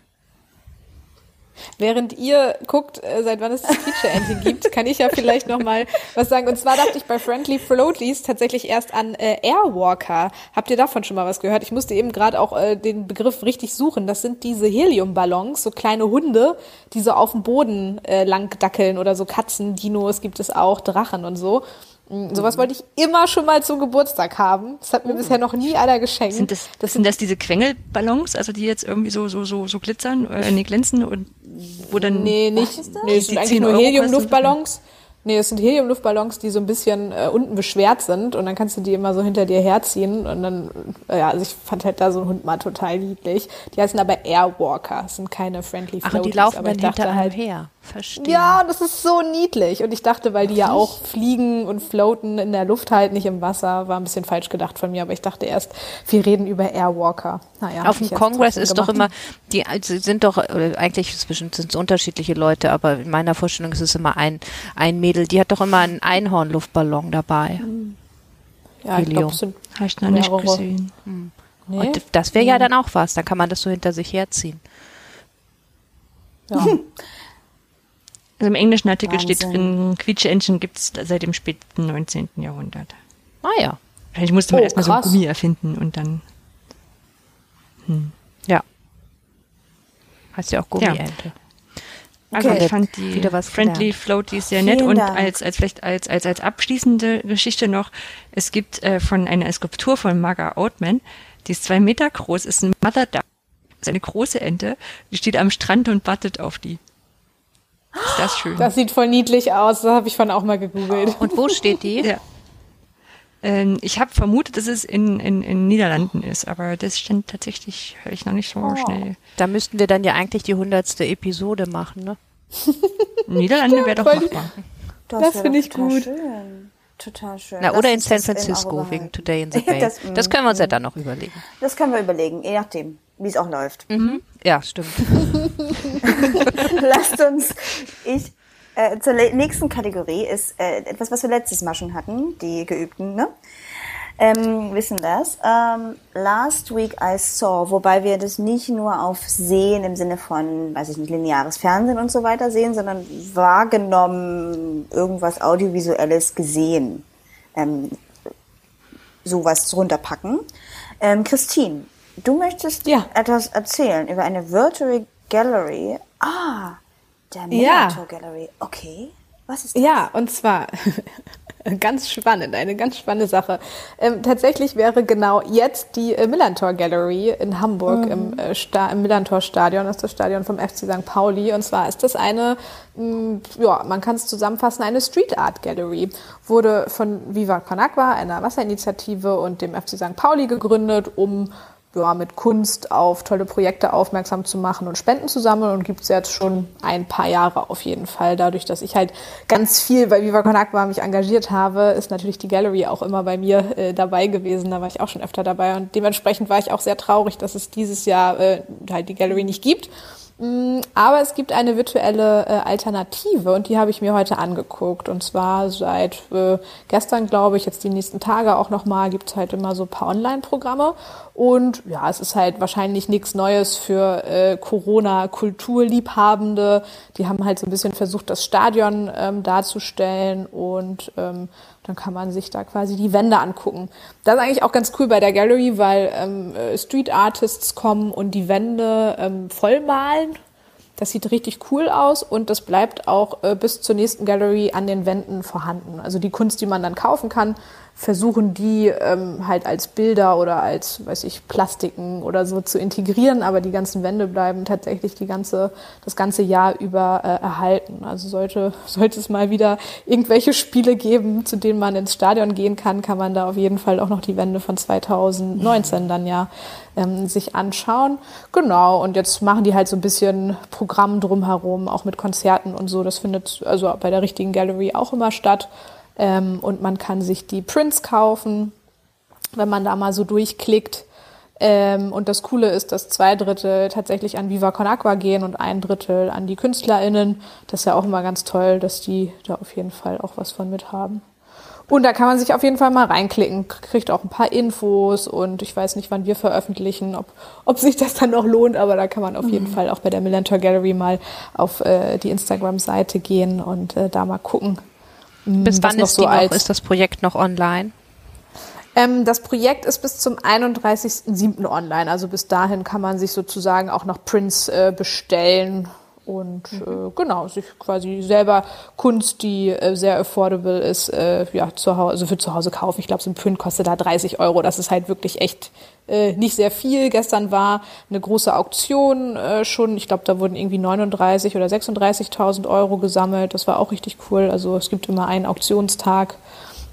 D: Während ihr guckt, äh, seit wann es das Feature-Engine gibt, kann ich ja vielleicht noch mal was sagen. Und zwar dachte ich bei Friendly Floaties tatsächlich erst an äh, Airwalker. Habt ihr davon schon mal was gehört? Ich musste eben gerade auch äh, den Begriff richtig suchen. Das sind diese Heliumballons, so kleine Hunde, die so auf dem Boden äh, lang dackeln oder so Katzen, Dinos gibt es auch, Drachen und so. Mm, Sowas wollte ich immer schon mal zum Geburtstag haben. Das hat mir bisher noch nie einer geschenkt.
C: Sind das, das sind das diese Quengelballons, also die jetzt irgendwie so, so, so, so glitzern, äh, nee, glänzen und wo dann.
D: Nee, nicht. Nee,
C: Die
D: sind eigentlich
C: 10
D: nur Heliumluftballons. Nee, es sind Heliumluftballons, die so ein bisschen äh, unten beschwert sind und dann kannst du die immer so hinter dir herziehen und dann, äh, ja, also ich fand halt da so ein Hund mal total niedlich. Die heißen aber Airwalker, das sind keine Friendly
B: Ach,
D: Floaties.
B: und die laufen
D: aber
B: dann hinter
D: halt,
B: her. Verstehe.
D: Ja, das ist so niedlich. Und ich dachte, weil die ja auch fliegen und floaten in der Luft halt, nicht im Wasser, war ein bisschen falsch gedacht von mir. Aber ich dachte erst, wir reden über Airwalker. Naja,
B: Auf dem
D: ich
B: Kongress ist doch immer, die also sind doch, eigentlich zwischen sind es unterschiedliche Leute, aber in meiner Vorstellung ist es immer ein, ein Mädel, die hat doch immer einen Einhornluftballon dabei.
D: Ja, ich
B: Helium.
D: glaube, es sind
C: Habe ich noch nicht
D: Mehrere.
C: gesehen.
D: nee.
B: Und das wäre ja dann auch was, dann kann man das so hinter sich herziehen.
D: ja.
C: Also im englischen Artikel steht
E: Wahnsinn.
C: drin, Quietsche Engine gibt es seit dem späten 19. Jahrhundert.
B: Ah ja,
C: Wahrscheinlich musste man
D: Oh,
C: erstmal so ein. Gummi erfinden und dann.
B: ja. Heißt ja auch Gummiente.
C: Also
B: Okay.
C: ich fand die
B: Wieder was
C: Friendly
B: gelernt.
C: Floaties sehr
E: Vielen
C: nett und
E: Dank.
C: als, als vielleicht als, als, als abschließende Geschichte noch, es gibt äh, von einer Skulptur von Marga Oatman, die ist zwei Meter groß, ist ein Mother Duck, ist eine große Ente, die steht am Strand und wartet auf die. Ist das schön?
D: Das sieht voll niedlich aus. Das habe ich von auch mal gegoogelt.
B: Und wo steht die?
C: ja. Ähm, ich habe vermutet, dass es in, in, in Niederlanden ist, aber das stand tatsächlich, höre ich noch nicht so
D: Oh.
C: schnell.
B: Da müssten wir dann ja eigentlich die hundertste Episode machen, ne?
C: Niederlande wäre doch machbar.
D: Das
E: wär
D: finde ich gut.
E: Schön. Total schön.
B: Na, oder in San Francisco wegen. Today in the Bay.
E: das,
B: Das, können wir uns ja dann noch überlegen.
E: Das können wir überlegen, je nachdem, wie es auch läuft.
B: Ja, stimmt.
E: Lasst uns, ich, äh, zur nächsten Kategorie ist äh, etwas, was wir letztes Mal schon hatten, die Geübten, ne? Ähm, wissen das. Ähm, last week I saw, wobei wir das nicht nur auf Sehen im Sinne von, weiß ich nicht, lineares Fernsehen und so weiter sehen, sondern wahrgenommen, irgendwas Audiovisuelles gesehen. Ähm, sowas runterpacken. Ähm, Christine, du möchtest
D: Ja.
E: etwas erzählen über eine Virtual Gallery. Ah, der
D: Ja.
E: Minotaur Gallery. Okay. Was ist das?
D: Ja, und zwar ganz spannend, eine ganz spannende Sache. Ähm, tatsächlich wäre genau jetzt die äh, Millantor Gallery in Hamburg im, äh, Sta im Millantor Stadion, das ist das Stadion vom FC St. Pauli. Und zwar ist das eine, mh, ja, man kann es zusammenfassen, eine Street Art Gallery. Wurde von Viva Con Agua, einer Wasserinitiative und dem FC St. Pauli gegründet, um ja, mit Kunst auf tolle Projekte aufmerksam zu machen und Spenden zu sammeln und gibt's jetzt schon ein paar Jahre auf jeden Fall. Dadurch, dass ich halt ganz viel bei Viva Con Agua mich engagiert habe, ist natürlich die Gallery auch immer bei mir äh, dabei gewesen. Da war ich auch schon öfter dabei und dementsprechend war ich auch sehr traurig, dass es dieses Jahr äh, halt die Gallery nicht gibt. Mm, Aber es gibt eine virtuelle äh, Alternative und die habe ich mir heute angeguckt. Und zwar seit äh, gestern, glaube ich, jetzt die nächsten Tage auch nochmal, gibt es halt immer so ein paar Online-Programme. Und ja, es ist halt wahrscheinlich nichts Neues für äh, Corona-Kulturliebhabende. Die haben halt so ein bisschen versucht, das Stadion ähm, darzustellen und ähm, dann kann man sich da quasi die Wände angucken. Das ist eigentlich auch ganz cool bei der Gallery, weil ähm, äh, Street Artists kommen und die Wände ähm, vollmalen. Das sieht richtig cool aus und das bleibt auch äh, bis zur nächsten Gallery an den Wänden vorhanden. Also die Kunst, die man dann kaufen kann, versuchen die ähm, halt als Bilder oder als, weiß ich, Plastiken oder so zu integrieren, aber die ganzen Wände bleiben tatsächlich die ganze, das ganze Jahr über äh, erhalten. Also sollte, sollte es mal wieder irgendwelche Spiele geben, zu denen man ins Stadion gehen kann, kann man da auf jeden Fall auch noch die Wände von 2019 dann ja ähm, sich anschauen. Genau, und jetzt machen die halt so ein bisschen Programm drumherum, auch mit Konzerten und so. Das findet also bei der richtigen Gallery auch immer statt. Ähm, und man kann sich die Prints kaufen, wenn man da mal so durchklickt. Ähm, und das Coole ist, dass zwei Drittel tatsächlich an Viva Con Agua gehen und ein Drittel an die KünstlerInnen. Das ist ja auch immer ganz toll, dass die da auf jeden Fall auch was von mit haben. Und da kann man sich auf jeden Fall mal reinklicken, kriegt auch ein paar Infos und ich weiß nicht, wann wir veröffentlichen, ob, ob sich das dann noch lohnt, aber da kann man auf jeden Fall auch bei der Millantor Gallery mal auf äh, die Instagram-Seite gehen und äh, da mal gucken.
B: Hm, Bis wann ist,
D: so
B: die noch, ist das Projekt noch online?
D: Ähm, das Projekt ist bis zum 31.07. online. Also bis dahin kann man sich sozusagen auch noch Prints äh, bestellen und äh, genau, sich quasi selber Kunst, die äh, sehr affordable ist, äh, ja, zu Hause, also für zu Hause kaufen. Ich glaube, so ein Print kostet da 30 Euro. Das ist halt wirklich echt äh, nicht sehr viel. Gestern war eine große Auktion äh, schon. Ich glaube, da wurden irgendwie 39 oder 36.000 Euro gesammelt. Das war auch richtig cool. Also es gibt immer einen Auktionstag.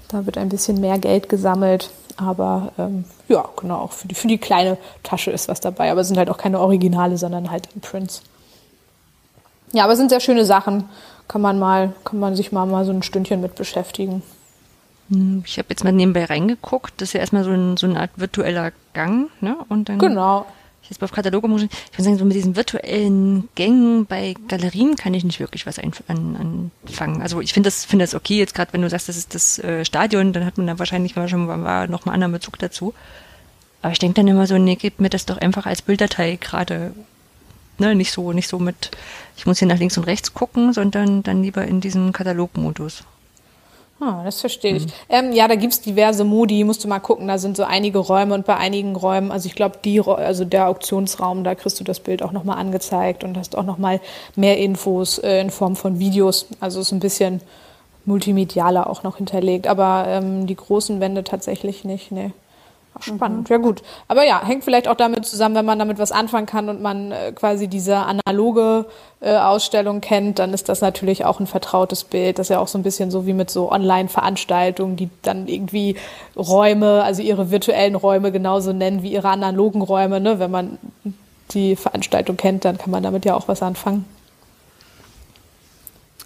D: Da wird ein bisschen mehr Geld gesammelt. Aber ähm, ja, genau, auch für die, für die kleine Tasche ist was dabei. Aber es sind halt auch keine Originale, sondern halt Prints. Ja, aber es sind sehr schöne Sachen. Kann man mal, kann man sich mal, mal so ein Stündchen mit beschäftigen.
C: Hm, Ich habe jetzt mal nebenbei reingeguckt. Das ist ja erstmal so, ein, so eine Art virtueller Gang, ne? Und dann
D: Genau.
C: Ich jetzt auf Kataloge muss ich würde sagen, so mit diesen virtuellen Gängen bei Galerien kann ich nicht wirklich was einf- an, anfangen. Also ich finde das, finde das okay, jetzt gerade wenn du sagst, das ist das äh, Stadion, dann hat man da wahrscheinlich mal schon mal noch mal einen anderen Bezug dazu. Aber ich denke dann immer so, nee, gib mir das doch einfach als Bilddatei gerade. Ne, nicht so, nicht so mit, ich muss hier nach links und rechts gucken, sondern dann lieber in diesem Katalogmodus.
D: Ah, das verstehe ich. Ähm, ja, da gibt's diverse Modi, musst du mal gucken, da sind so einige Räume und bei einigen Räumen, also ich glaube, die, also der Auktionsraum, da kriegst du das Bild auch nochmal angezeigt und hast auch nochmal mehr Infos äh, in Form von Videos. Also ist ein bisschen multimedialer auch noch hinterlegt, aber ähm, die großen Wände tatsächlich nicht, nee. Ach, spannend, ja gut. Aber ja, hängt vielleicht auch damit zusammen, wenn man damit was anfangen kann und man äh, quasi diese analoge äh, Ausstellung kennt, dann ist das natürlich auch ein vertrautes Bild. Das ist ja auch so ein bisschen so wie mit so Online-Veranstaltungen, die dann irgendwie Räume, also ihre virtuellen Räume genauso nennen wie ihre analogen Räume. Ne? Wenn man die Veranstaltung kennt, dann kann man damit ja auch was anfangen.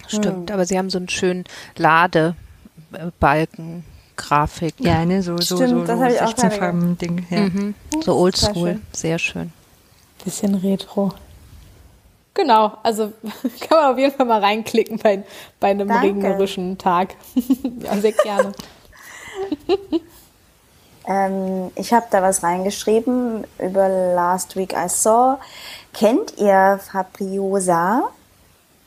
B: Stimmt, aber sie haben so einen schönen Ladebalken, Grafik.
C: Ja, ne, so, so,
E: Stimmt,
C: so,
E: das
C: so
E: ich auch
C: 16
E: gerade
C: Farben Ding. Ja.
B: Mhm. So
E: Sehr
B: oldschool,
E: schön.
B: sehr schön.
D: Bisschen retro. Genau, also kann man auf jeden Fall mal reinklicken bei, bei einem
E: Danke.
D: regnerischen Tag. ja, sehr gerne.
E: Ähm, ich habe da was reingeschrieben über Last Week I Saw. Kennt ihr Fabriosa?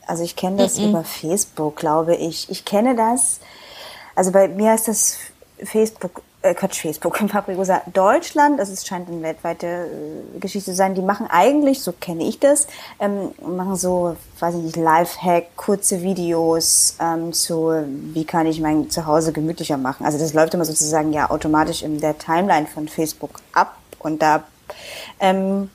E: Also ich kenne das über Facebook, glaube ich. Ich kenne das. Also bei mir ist das Facebook, äh, Quatsch, Facebook, Fabriosa Deutschland. Also es scheint eine weltweite äh, Geschichte zu sein. Die machen eigentlich, so kenne ich das, ähm, machen so, weiß ich nicht, Lifehack, kurze Videos ähm, zu, wie kann ich mein Zuhause gemütlicher machen. Also das läuft immer sozusagen ja automatisch in der Timeline von Facebook ab und da ähm,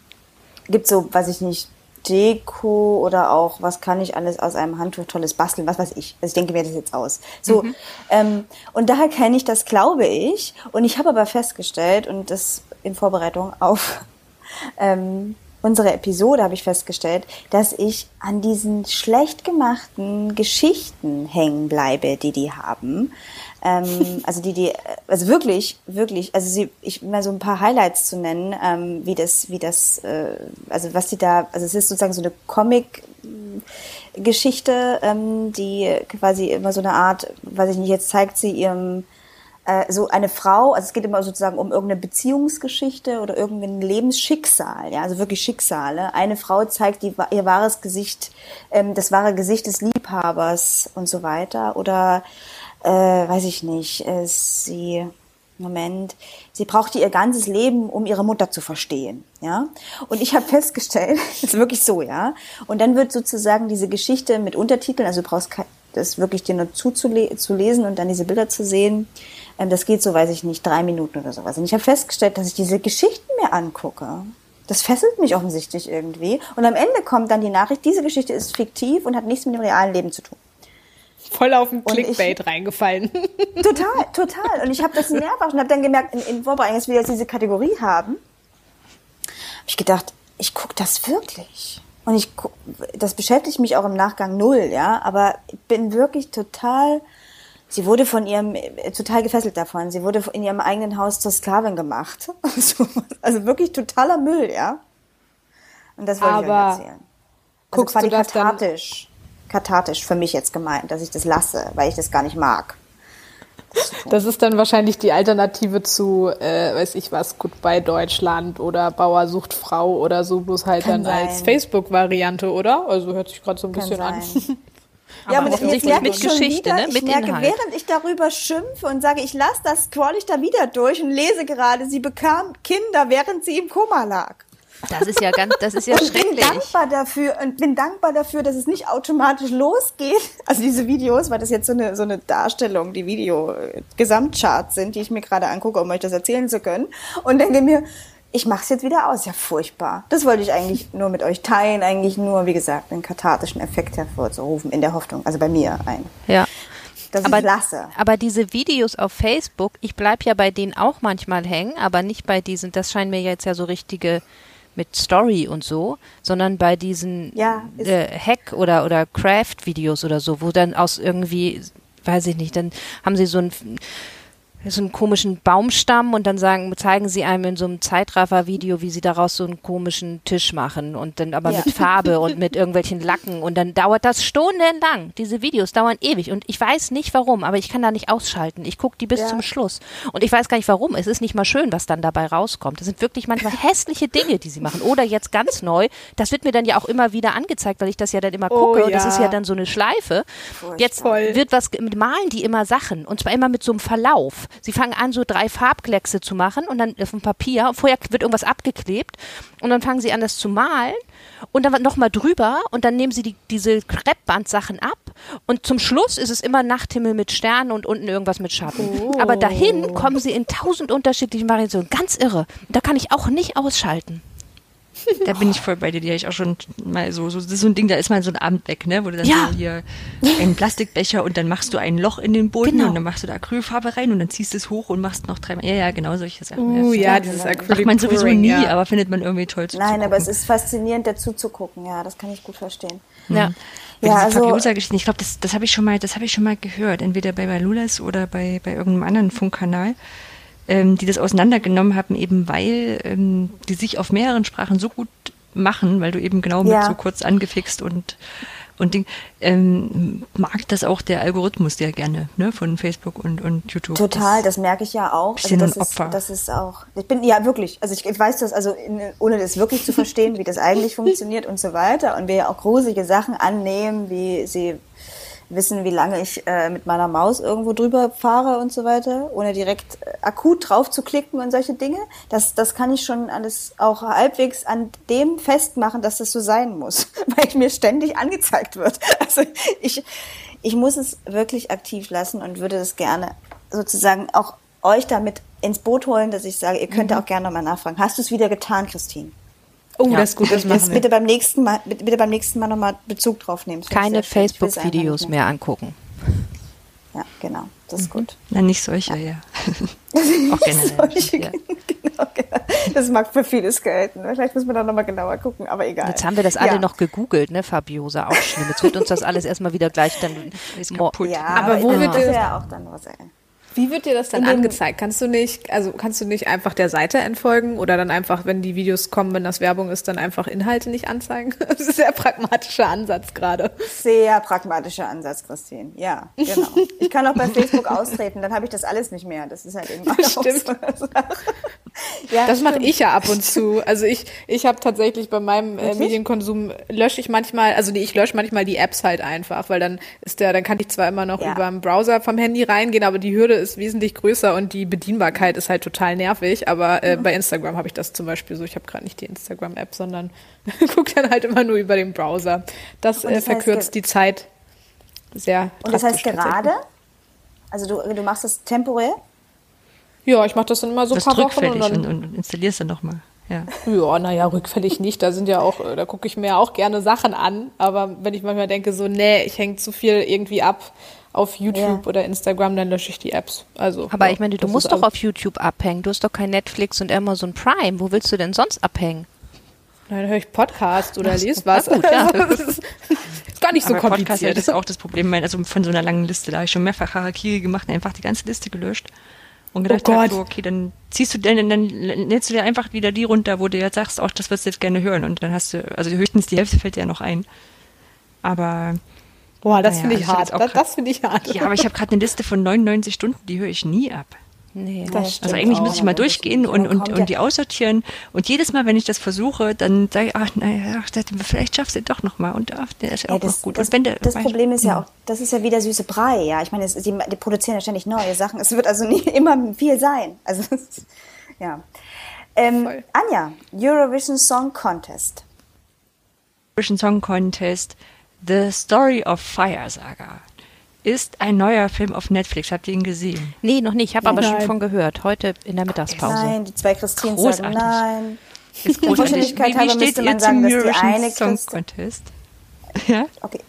E: gibt so, weiß ich nicht, Deko oder auch, was kann ich alles aus einem Handtuch tolles basteln, was weiß ich. Also ich denke mir das jetzt aus. So, ähm, und daher kenne ich das, glaube ich. Und ich habe aber festgestellt, und das in Vorbereitung auf ähm, unsere Episode habe ich festgestellt, dass ich an diesen schlecht gemachten Geschichten hängen bleibe, die die haben. Ähm, also die, die, also wirklich, wirklich, also sie, ich mal so ein paar Highlights zu nennen, ähm, wie das, wie das, äh, also was die da, also es ist sozusagen so eine Comic, Geschichte, ähm, die quasi immer so eine Art, weiß ich nicht, jetzt zeigt sie ihrem äh, so eine Frau, also es geht immer sozusagen um irgendeine Beziehungsgeschichte oder irgendein Lebensschicksal, ja, also wirklich Schicksale. Eine Frau zeigt die, ihr wahres Gesicht, ähm, das wahre Gesicht des Liebhabers und so weiter. Oder äh, weiß ich nicht, äh, sie Moment, sie brauchte ihr ganzes Leben, um ihre Mutter zu verstehen, ja. Und ich habe festgestellt, ist wirklich so, ja. Und dann wird sozusagen diese Geschichte mit Untertiteln, also du brauchst das wirklich dir nur zuzule zu lesen und dann diese Bilder zu sehen. Ähm, das geht so, weiß ich nicht, drei Minuten oder sowas. Und ich habe festgestellt, dass ich diese Geschichten mir angucke. Das fesselt mich offensichtlich irgendwie. Und am Ende kommt dann die Nachricht, diese Geschichte ist fiktiv und hat nichts mit dem realen Leben zu tun.
D: Voll auf den
E: Und ich-
D: Clickbait reingefallen.
E: Total, total. Und ich habe das mehrfach und habe dann gemerkt, in, in Vorbereitung, dass wir jetzt diese Kategorie haben, habe ich gedacht, ich guck das wirklich. Und ich das beschäftigt mich auch im Nachgang null, ja. Aber ich bin wirklich total. Sie wurde von ihrem äh, total gefesselt davon. Sie wurde in ihrem eigenen Haus zur Sklavin gemacht. Also, also wirklich totaler Müll, ja. Und das wollte ich
D: Aber
E: euch erzählen. Also
D: guckst du das dann-
E: kathartisch, für mich jetzt gemeint, dass ich das lasse, weil ich das gar nicht mag.
D: Das ist dann wahrscheinlich die Alternative zu, äh, weiß ich was, Goodbye Deutschland oder Bauer sucht Frau oder so, bloß halt
E: Kann
D: dann als
E: sein.
D: Facebook-Variante, oder? Also hört sich gerade so ein
E: Kann
D: bisschen an.
E: sein.
B: Aber
E: ja, aber jetzt
B: offensichtlich
E: merke
B: mit
E: ich schon
B: Geschichte,
E: wieder,
B: ne?
E: ich merke,
B: Inhalt.
E: während ich darüber schimpfe und sage, ich lasse das, scroll ich da wieder durch und lese gerade, sie bekam Kinder, während sie im Koma lag.
B: Das ist ja ganz, das ist ja
E: Und bin
B: schrecklich.
E: dankbar dafür und bin dankbar dafür, dass es nicht automatisch losgeht. Also diese Videos, weil das jetzt so eine, so eine Darstellung, die Video-Gesamtcharts sind, die ich mir gerade angucke, um euch das erzählen zu können. Und denke mir, ich mache es jetzt wieder aus. Ja, furchtbar. Das wollte ich eigentlich nur mit euch teilen, eigentlich nur, wie gesagt, einen kathartischen Effekt hervorzurufen, in der Hoffnung, also bei mir ein,
B: Ja.
E: dass
B: Aber,
E: ich lasse.
B: aber diese Videos auf Facebook, ich bleib ja bei denen auch manchmal hängen, aber nicht bei diesen, das scheinen mir jetzt ja so richtige mit Story und so, sondern bei diesen
E: Ja,
B: äh, Hack- oder, oder Craft-Videos oder so, wo dann aus irgendwie, weiß ich nicht, dann haben sie so ein so einen komischen Baumstamm und dann sagen, zeigen sie einem in so einem Zeitraffer-Video, wie sie daraus so einen komischen Tisch machen und dann aber
E: Ja.
B: mit Farbe und mit irgendwelchen Lacken und dann dauert das stundenlang. Diese Videos dauern ewig und ich weiß nicht warum, aber ich kann da nicht ausschalten. Ich gucke die bis
E: Ja.
B: zum Schluss und ich weiß gar nicht warum. Es ist nicht mal schön, was dann dabei rauskommt. Das sind wirklich manchmal hässliche Dinge, die sie machen. Oder jetzt ganz neu, das wird mir dann ja auch immer wieder angezeigt, weil ich das ja dann immer
D: Oh,
B: gucke und das
D: ja.
B: ist ja dann so eine Schleife. Jetzt
D: Voll.
B: wird was, malen die immer Sachen und zwar immer mit so einem Verlauf. Sie fangen an, so drei Farbkleckse zu machen und dann auf dem Papier, vorher wird irgendwas abgeklebt und dann fangen sie an, das zu malen und dann nochmal drüber und dann nehmen sie die, diese Kreppbandsachen ab und zum Schluss ist es immer Nachthimmel mit Sternen und unten irgendwas mit Schatten. Aber dahin kommen sie in tausend unterschiedlichen Variationen. Ganz irre. Da kann ich auch nicht ausschalten.
C: Da bin ich voll bei dir. Die habe ich auch schon mal so, so, das ist so ein Ding, da ist mal so ein Abend weg, ne? Wo du dann
B: Ja.
C: so hier einen Plastikbecher und dann machst du ein Loch in den Boden
B: Genau.
C: und dann machst du da Acrylfarbe rein und dann ziehst du es hoch und machst noch dreimal. Ja, ja, genau solche Sachen.
D: Uh, ja,
E: Ja,
D: dieses
E: genau.
D: Acrylic
C: Macht man sowieso nie,
D: ja.
C: aber findet man irgendwie toll zu
E: Nein, aber es ist faszinierend, dazu zu gucken. Ja, das kann ich gut verstehen.
B: Ja.
C: Ja,
E: Ja, also-
C: Fabiosa-Geschichten, ich glaube, das, das habe ich schon mal, das habe ich schon mal gehört, entweder bei Balulas oder bei, bei irgendeinem anderen Funkkanal, ähm, die das auseinandergenommen haben, eben weil ähm, die sich auf mehreren Sprachen so gut machen, weil du eben genau mit
E: Ja.
C: so kurz angefixt und und Ding, ähm, mag das auch der Algorithmus sehr gerne, ne, von Facebook und, und YouTube.
E: Total, das merke ich ja auch.
C: bisschen
E: das
C: ein
E: ist,
C: Opfer.
E: das ist auch. Ich bin ja wirklich, also ich, ich weiß das, also in, ohne das wirklich zu verstehen, wie das eigentlich funktioniert und so weiter. Und wir ja auch gruselige Sachen annehmen, wie sie wissen, wie lange ich äh, mit meiner Maus irgendwo drüber fahre und so weiter, ohne direkt äh, akut drauf zu klicken und solche Dinge. Das, das kann ich schon alles auch halbwegs an dem festmachen, dass das so sein muss, weil ich mir ständig angezeigt wird. Also ich, ich muss es wirklich aktiv lassen und würde das gerne sozusagen auch euch damit ins Boot holen, dass ich sage, ihr könnt
B: Mhm.
E: auch gerne nochmal nachfragen. Hast du es wieder getan, Christine?
D: Oh,
C: Ja.
D: das ist gut, das machen wir.
E: bitte beim nächsten Mal, bitte, beim nächsten Mal nochmal Bezug drauf nehmen.
B: Keine Facebook-Videos mehr angucken.
E: Ja, genau. Das ist gut.
C: Nein, nicht solche, ja. auch generell.
E: Solche,
C: ja.
E: genau, genau. Das mag für vieles gelten. Vielleicht müssen wir da nochmal genauer gucken, aber egal.
B: Jetzt haben wir das alle
E: ja.
B: noch gegoogelt, ne, Fabiosa, auch schlimm. Jetzt wird uns das alles erstmal wieder gleich dann
C: kaputt.
E: Ja,
D: Aber wo
E: das
D: wird
E: ist
D: das-
E: ja auch dann was, ey.
D: Wie wird dir das dann angezeigt? Kannst du nicht, also kannst du nicht einfach der Seite entfolgen oder dann einfach, wenn die Videos kommen, wenn das Werbung ist, dann einfach Inhalte nicht anzeigen? Das ist ein sehr pragmatischer Ansatz gerade.
E: Sehr pragmatischer Ansatz, Christine. Ja, genau. Ich kann auch bei Facebook austreten, dann habe ich das alles nicht mehr. Das ist halt eben auch
D: Stimmt.
E: so. Ja,
D: Das mache ich ja ab und zu. Also ich, ich habe tatsächlich bei meinem äh? Medienkonsum lösche ich manchmal, also nee, ich lösche manchmal die Apps halt einfach, weil dann ist der, dann kann ich zwar immer noch
E: Ja.
D: über den Browser vom Handy reingehen, aber die Hürde ist wesentlich größer und die Bedienbarkeit ist halt total nervig. Aber äh, bei Instagram habe ich das zum Beispiel so. Ich habe gerade nicht die Instagram-App, sondern gucke dann halt immer nur über den Browser. Das, äh,
E: das heißt,
D: verkürzt die Zeit sehr.
E: Und das heißt gerade? Also du, du machst das temporär?
D: Ja, ich mache das dann immer so ein
C: Das
D: paar Wochen
C: rückfällig
D: und
C: und,
D: dann.
C: und, installierst dann nochmal. Ja.
D: Ja, naja, rückfällig nicht. Da sind ja auch, äh, da gucke ich mir ja auch gerne Sachen an. Aber wenn ich manchmal denke, so, nee, ich hänge zu viel irgendwie ab auf YouTube
E: Ja.
D: oder Instagram, dann lösche ich die Apps. Also,
B: Aber
D: ja,
B: ich meine, du
D: das
B: musst doch auf YouTube abhängen. Du hast doch kein Netflix und Amazon Prime. Wo willst du denn sonst abhängen?
D: Dann höre ich Podcast oder lese
B: na
D: was.
B: gut, ja.
D: Also, das ist gar nicht so
C: Aber Podcast
D: kompliziert.
C: ist auch das Problem, also von so einer langen Liste, da habe ich schon mehrfach Harakiri gemacht und einfach die ganze Liste gelöscht. Und gedacht,
D: Oh
C: hab,
D: Gott.
C: so, okay, dann ziehst du, dann, dann lädst du dir einfach wieder die runter, wo du jetzt sagst, auch das wirst du jetzt gerne hören. Und dann hast du, also höchstens die Hälfte fällt dir ja noch ein. Aber
D: Boah, das
C: Naja,
D: finde ich
C: also
D: hart. Das, das finde ich hart.
C: Ja, aber ich habe gerade eine Liste von 99 Stunden, die höre ich nie ab.
B: Nee.
D: Das
C: Also eigentlich muss ich mal durchgehen und, und, und die aussortieren. Und jedes Mal, wenn ich das versuche, dann sage ich, ach, naja, vielleicht schaffst du doch noch mal. Und ach, der ist ja
E: Ja,
C: auch
E: das,
C: noch gut.
E: das,
C: der,
E: das Problem ist ja
C: Hm.
E: auch, das ist ja wie der süße Brei, ja. Ich meine, es, die, die produzieren ja ständig neue Sachen. Es wird also nie immer viel sein. Also, es ja. Ähm. Anja, Eurovision Song Contest.
C: Eurovision Song Contest The Story of Fire Saga ist ein neuer Film auf Netflix. Habt ihr ihn gesehen?
B: Nee, noch nicht. Ich habe aber
D: Nein.
B: schon von gehört. Heute in der Mittagspause.
E: Nein, die zwei Christinen sagen
C: Großartig.
E: nein.
C: Ist
E: Vollständigkeit
C: Wie, wie steht ihr
E: sagen,
C: zum Eurovision
E: eine
C: Song Contest? Ja?
E: Okay.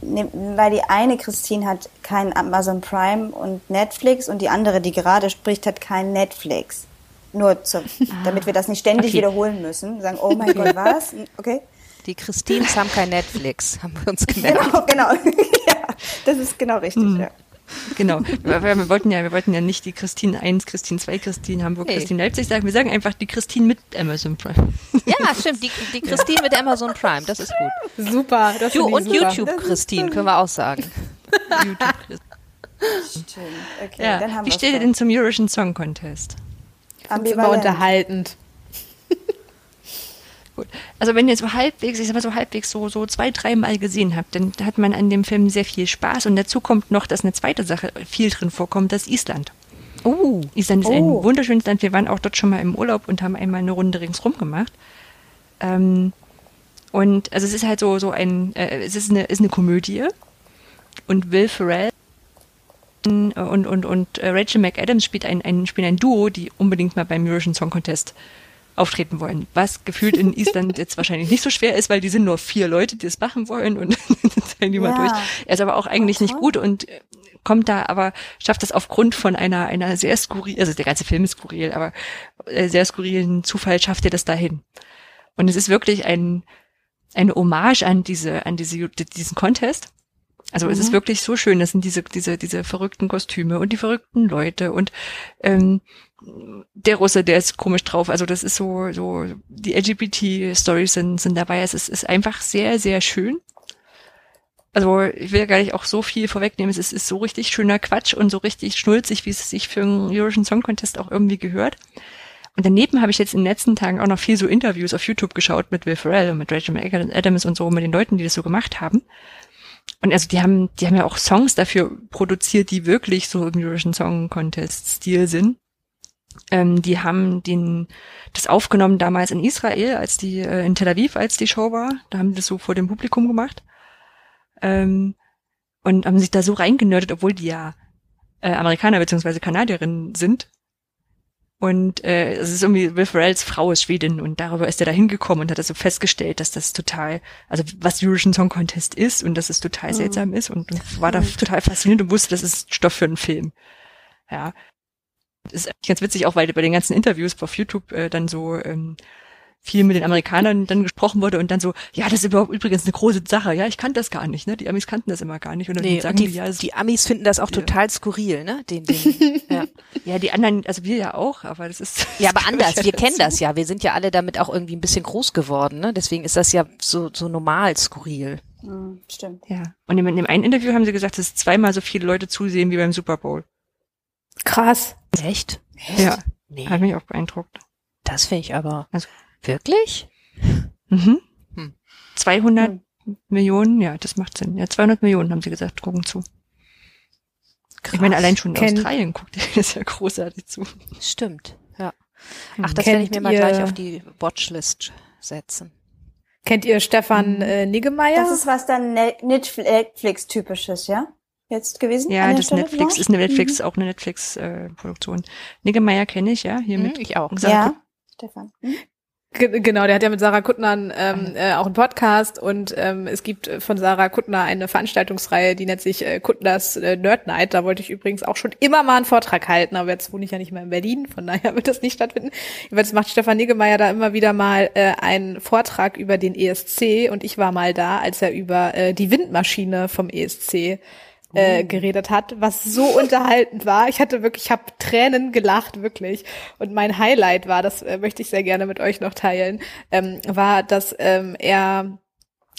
E: Ne, Weil die eine Christine hat kein Amazon Prime und Netflix und die andere, die gerade spricht, hat kein Netflix. Nur zum, damit wir das nicht ständig
C: Okay.
E: wiederholen müssen. Sagen, oh mein Gott, was? Okay.
B: Die Christines haben kein Netflix, haben wir uns gemerkt.
E: Genau, genau. ja, das ist genau richtig. Ja.
C: Genau. Wir, wir wollten ja, wir wollten ja nicht die Christine 1, Christine 2, Christine Hamburg,
B: Nee.
C: Christine Leipzig sagen. Wir sagen einfach die Christine mit Amazon Prime.
B: Ja, stimmt. Die, die Christine mit Amazon Prime, das ist gut.
D: Super. Das
B: Du und
D: super.
B: YouTube Christine, können wir auch sagen.
C: YouTube.
E: Schön. Okay,
C: Ja.
E: dann haben
C: Wie steht ihr denn zum Eurovision Song Contest?
D: Ich find's immer
E: Ambivalent.
D: unterhaltend.
C: Gut. Also wenn ihr so halbwegs, ich sag mal so halbwegs so, so zwei, dreimal gesehen habt, dann hat man an dem Film sehr viel Spaß. Und dazu kommt noch, dass eine zweite Sache viel drin vorkommt, das ist Island.
B: Uh,
C: Island ist
E: Oh.
C: ein wunderschönes Land. Wir waren auch dort schon mal im Urlaub und haben einmal eine Runde ringsrum gemacht. Ähm, und also es ist halt so, so ein, äh, es ist eine, ist eine Komödie. Und Will Ferrell und, und, und äh, Rachel McAdams spielt ein, ein, spielen ein Duo, die unbedingt mal beim Eurovision Song Contest auftreten wollen. Was gefühlt in Island jetzt wahrscheinlich nicht so schwer ist, weil die sind nur vier Leute, die das machen wollen und zählen die mal
E: Ja.
C: durch. Er ist aber auch eigentlich nicht
E: toll.
C: gut und äh, kommt da, aber schafft das aufgrund von einer, einer sehr skurril, also der ganze Film ist skurril, aber äh, sehr skurrilen Zufall schafft er das dahin. Und es ist wirklich ein, eine Hommage an diese, an diese, diesen Contest. Also es ist wirklich so schön, das sind diese, diese, diese verrückten Kostüme und die verrückten Leute und ähm, der Russe, der ist komisch drauf. Also das ist so, so die LGBT-Stories sind, sind dabei. Es ist, ist einfach sehr, sehr schön. Also ich will ja gar nicht auch so viel vorwegnehmen. Es ist, ist so richtig schöner Quatsch und so richtig schnulzig, wie es sich für einen Eurovision Song Contest auch irgendwie gehört. Und daneben habe ich jetzt in den letzten Tagen auch noch viel so Interviews auf YouTube geschaut mit Will Ferrell und mit Rachel McAdams und so, mit den Leuten, die das so gemacht haben. Und also die haben, die haben ja auch Songs dafür produziert, die wirklich so im Eurovision Song Contest Stil sind. Ähm, die haben den, das aufgenommen damals in Israel, als die, äh, in Tel Aviv, als die Show war. Da haben die das so vor dem Publikum gemacht. Ähm, und haben sich da so reingenördet, obwohl die ja äh, Amerikaner beziehungsweise Kanadierinnen sind. Und äh, es ist irgendwie, Will Ferrells Frau ist Schwedin und darüber ist er da hingekommen und hat also festgestellt, dass das total, also was Eurovision Song Contest ist und dass es total seltsam ist und, und war da total fasziniert und wusste, das ist Stoff für einen Film. Ja. Das ist eigentlich ganz witzig, auch weil bei den ganzen Interviews auf YouTube äh, dann so ähm, viel mit den Amerikanern dann gesprochen wurde und dann so, ja, das ist überhaupt übrigens eine große Sache, ja, ich kannte das gar nicht, ne? Die Amis kannten das immer gar nicht. Und dann
B: nee,
C: sagen
B: und die,
C: die, ja,
B: die Amis finden das auch
C: Ja.
B: total skurril, ne? Den, den, ja.
C: ja, die anderen, also wir ja auch, aber das ist.
B: ja, aber anders.
C: ja
B: Wir kennen das ja. Wir sind ja alle damit auch irgendwie ein bisschen groß geworden, ne? Deswegen ist das ja so, so normal skurril.
E: Hm, stimmt.
C: Ja. Und in, in dem einen Interview haben sie gesagt, dass zweimal so viele Leute zusehen wie beim Super Bowl.
D: Krass.
B: Echt?
C: Ja,
B: Nee,
C: hat mich auch beeindruckt.
B: das finde ich aber.
C: Also-
B: wirklich?
C: Mhm.
B: Hm.
C: 200 Millionen, ja, das macht Sinn. Ja, 200 Millionen haben sie gesagt, gucken zu. Ich meine, allein schon in
D: Kennt-
C: Australien guckt das ja großartig zu.
B: Stimmt, ja.
C: Hm.
B: Ach, das werde ich
D: Kennt
B: mir mal
D: ihr-
B: gleich auf die Watchlist setzen.
D: Kennt ihr Stefan äh, Niggemeier?
E: Das ist was dann Ne- Netflix-typisches, ja? Jetzt gewesen?
C: Ja, das
E: Stelle
C: Netflix ist eine Netflix, auch eine Netflix-Produktion. Niggemeier kenne ich, ja, hier
B: Hm,
C: mit
B: ich auch.
C: Sarah
E: Ja, Stefan. Hm?
D: Ge- Genau, der hat ja mit Sarah Kuttner ähm, äh, auch einen Podcast und ähm, es gibt äh, von Sarah Kuttner eine Veranstaltungsreihe, die nennt sich äh, Kuttners äh, Nerd Night. Da wollte ich übrigens auch schon immer mal einen Vortrag halten, aber jetzt wohne ich ja nicht mehr in Berlin, von daher wird das nicht stattfinden. Jedenfalls macht Stefan Niggemeier da immer wieder mal äh, einen Vortrag über den ESC und ich war mal da, als er über äh, die Windmaschine vom ESC äh, geredet hat, was so unterhaltend war. Ich hatte wirklich, ich habe Tränen gelacht, wirklich. Und mein Highlight war, das äh, möchte ich sehr gerne mit euch noch teilen, ähm, war, dass ähm, er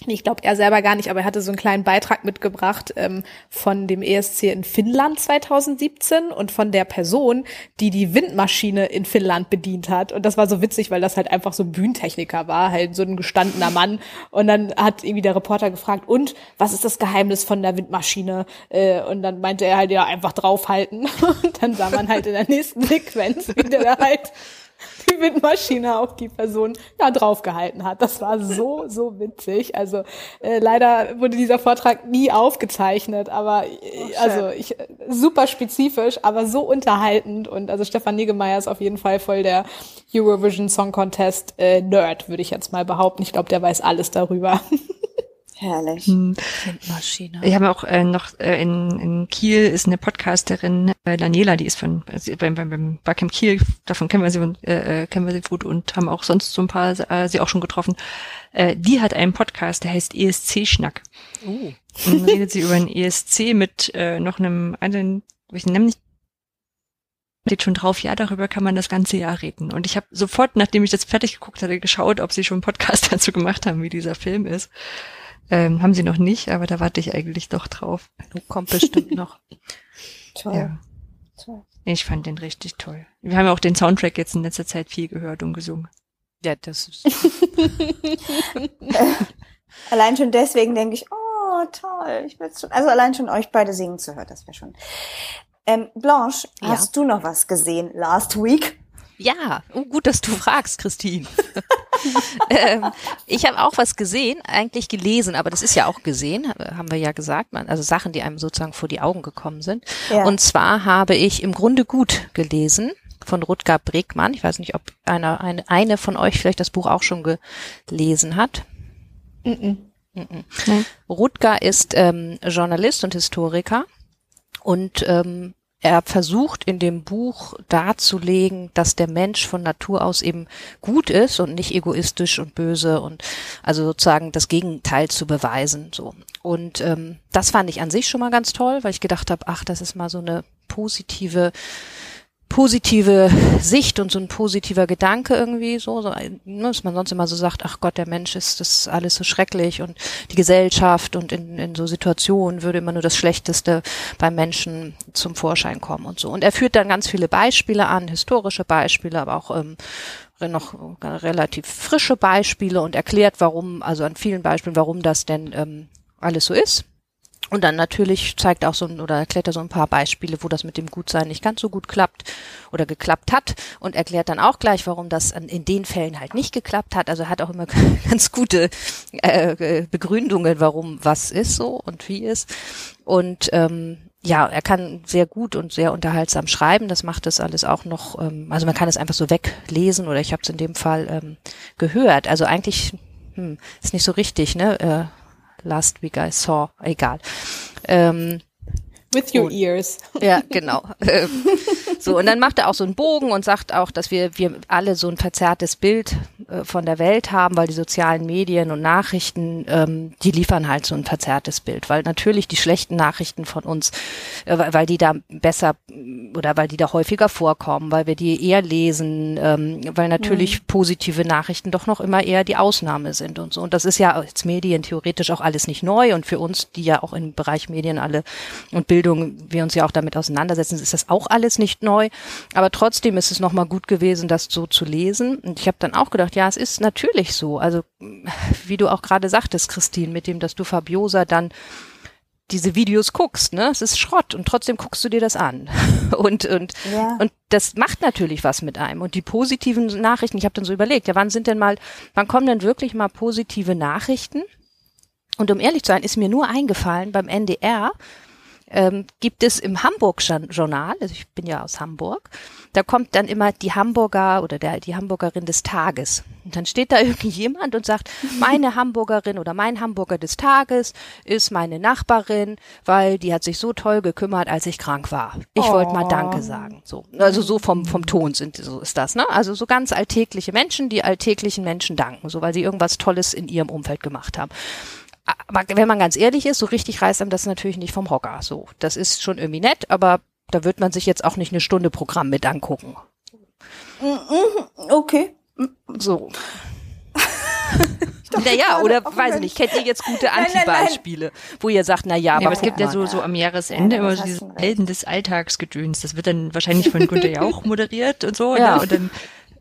D: ich glaube er selber gar nicht, aber er hatte so einen kleinen Beitrag mitgebracht ähm, von dem ESC in Finnland 2017 und von der Person, die die Windmaschine in Finnland bedient hat. Und das war so witzig, weil das halt einfach so ein Bühnentechniker war, halt so ein gestandener Mann. Und dann hat irgendwie der Reporter gefragt, und was ist das Geheimnis von der Windmaschine? Äh, und dann meinte er halt, ja, einfach draufhalten. Und dann sah man halt in der nächsten Sequenz, wie der halt die Windmaschine auf die Person ja draufgehalten hat. Das war so, so witzig. Also äh, leider wurde dieser Vortrag nie aufgezeichnet, aber äh, also ich super spezifisch, aber so unterhaltend und also Stefan Niggemeier ist auf jeden Fall voll der Eurovision Song Contest äh, Nerd, würde ich jetzt mal behaupten. Ich glaube, der weiß alles darüber.
E: Herrlich.
B: Windmaschine.
C: Ich habe auch äh, noch äh, in, in Kiel ist eine Podcasterin, äh, Daniela, die ist von also beim, beim, beim Barcamp Kiel, davon kennen wir sie äh, äh, kennen wir sie gut und haben auch sonst so ein paar äh, sie auch schon getroffen. Äh, die hat einen Podcast, der heißt ESC Schnack.
B: Uh.
C: Und dann redet sie über einen ESC mit äh, noch einem anderen, ich nenne nicht steht schon drauf, ja, darüber kann man das ganze Jahr reden. Und ich habe sofort, nachdem ich das fertig geguckt hatte, geschaut, ob sie schon einen Podcast dazu gemacht haben, wie dieser Film ist. Ähm, haben sie noch nicht, aber da warte ich eigentlich doch drauf.
B: Kommt bestimmt noch.
E: Toll.
C: Ja.
E: Toll.
C: Ich fand den richtig toll. Wir haben ja auch den Soundtrack jetzt in letzter Zeit viel gehört und gesungen.
B: Ja, das ist.
E: Allein schon deswegen denke ich, oh, toll. Ich will's schon, also allein schon euch beide singen zu hören, das wäre schon. Ähm, Blanche,
B: Ja.
E: hast du noch was gesehen last week?
B: Ja, oh, gut, dass du fragst, Christine. ähm, ich habe auch was gesehen, eigentlich gelesen, aber das ist ja auch gesehen, haben wir ja gesagt, man, also Sachen, die einem sozusagen vor die Augen gekommen sind.
E: Ja.
B: Und zwar habe ich im Grunde gut gelesen von Rutger Bregmann. Ich weiß nicht, ob einer, eine, eine von euch vielleicht das Buch auch schon gelesen hat.
D: Mhm.
B: Rutger ist ähm, Journalist und Historiker und ähm, er versucht in dem Buch darzulegen, dass der Mensch von Natur aus eben gut ist und nicht egoistisch und böse und also sozusagen das Gegenteil zu beweisen. So und ähm, das fand ich an sich schon mal ganz toll, weil ich gedacht habe, ach, das ist mal so eine positive positive Sicht und so ein positiver Gedanke irgendwie so, so ne, dass man sonst immer so sagt, ach Gott, der Mensch ist das alles so schrecklich und die Gesellschaft und in, in so Situationen würde immer nur das Schlechteste beim Menschen zum Vorschein kommen und so. Und er führt dann ganz viele Beispiele an, historische Beispiele, aber auch ähm, noch relativ frische Beispiele und erklärt, warum, also an vielen Beispielen, warum das denn ähm, alles so ist. Und dann natürlich zeigt auch so ein, oder erklärt er so ein paar Beispiele, wo das mit dem Gutsein nicht ganz so gut klappt oder geklappt hat und erklärt dann auch gleich, warum das in den Fällen halt nicht geklappt hat. Also hat auch immer ganz gute äh, Begründungen, warum was ist so und wie ist. Und ähm, ja, er kann sehr gut und sehr unterhaltsam schreiben. Das macht das alles auch noch, ähm, also man kann es einfach so weglesen oder ich habe es in dem Fall ähm, gehört. Also eigentlich hm, ist nicht so richtig, ne? Äh, Last week I saw, egal. Ähm,
D: With your
B: Und-
D: ears.
B: ja, genau. So, und dann macht er auch so einen Bogen und sagt auch, dass wir, wir alle so ein verzerrtes Bild äh, von der Welt haben, weil die sozialen Medien und Nachrichten, ähm, die liefern halt so ein verzerrtes Bild, weil natürlich die schlechten Nachrichten von uns, äh, weil die da besser mm, oder weil die da häufiger vorkommen, weil wir die eher lesen, ähm, weil natürlich positive Nachrichten doch noch immer eher die Ausnahme sind und so. Und das ist ja als Medien theoretisch auch alles nicht neu und für uns, die ja auch im Bereich Medien alle und Bildung, wir uns ja auch damit auseinandersetzen, ist das auch alles nicht neu. Aber trotzdem ist es nochmal gut gewesen, das so zu lesen. Und ich habe dann auch gedacht, ja, es ist natürlich so. Also wie du auch gerade sagtest, Christine, mit dem, dass du Fabiosa dann diese Videos guckst, ne? Es ist Schrott und trotzdem guckst du dir das an. Und und
E: Ja.
B: und das macht natürlich was mit einem. Und die positiven Nachrichten, ich habe dann so überlegt, ja, wann sind denn mal, wann kommen denn wirklich mal positive Nachrichten? Und um ehrlich zu sein, ist mir nur eingefallen beim NDR, ähm, gibt es im Hamburg-Journal, also ich bin ja aus Hamburg, da kommt dann immer die Hamburger oder der, die Hamburgerin des Tages. Und dann steht da irgendjemand und sagt, meine Hamburgerin oder mein Hamburger des Tages ist meine Nachbarin, weil die hat sich so toll gekümmert, als ich krank war. Ich wollte mal Danke sagen. So, also so vom, vom Ton sind, so ist das, ne? Also so ganz alltägliche Menschen, die alltäglichen Menschen danken, so weil sie irgendwas Tolles in ihrem Umfeld gemacht haben. Aber wenn man ganz ehrlich ist, so richtig reißt einem das natürlich nicht vom Hocker. So, das ist schon irgendwie nett, aber da wird man sich jetzt auch nicht eine Stunde Programm mit angucken.
E: Okay.
B: So. Naja, oder weiß ich nicht, kennt ihr jetzt gute. Anti-Beispiele, wo ihr sagt, na ja,
C: Ja,
B: aber
C: aber es gibt ja so, so am Jahresende
E: Ja,
C: immer so dieses. Helden des Alltagsgedöns. Das wird dann wahrscheinlich von Günther Jauch moderiert und so.
B: Ja.
C: Ne? Und dann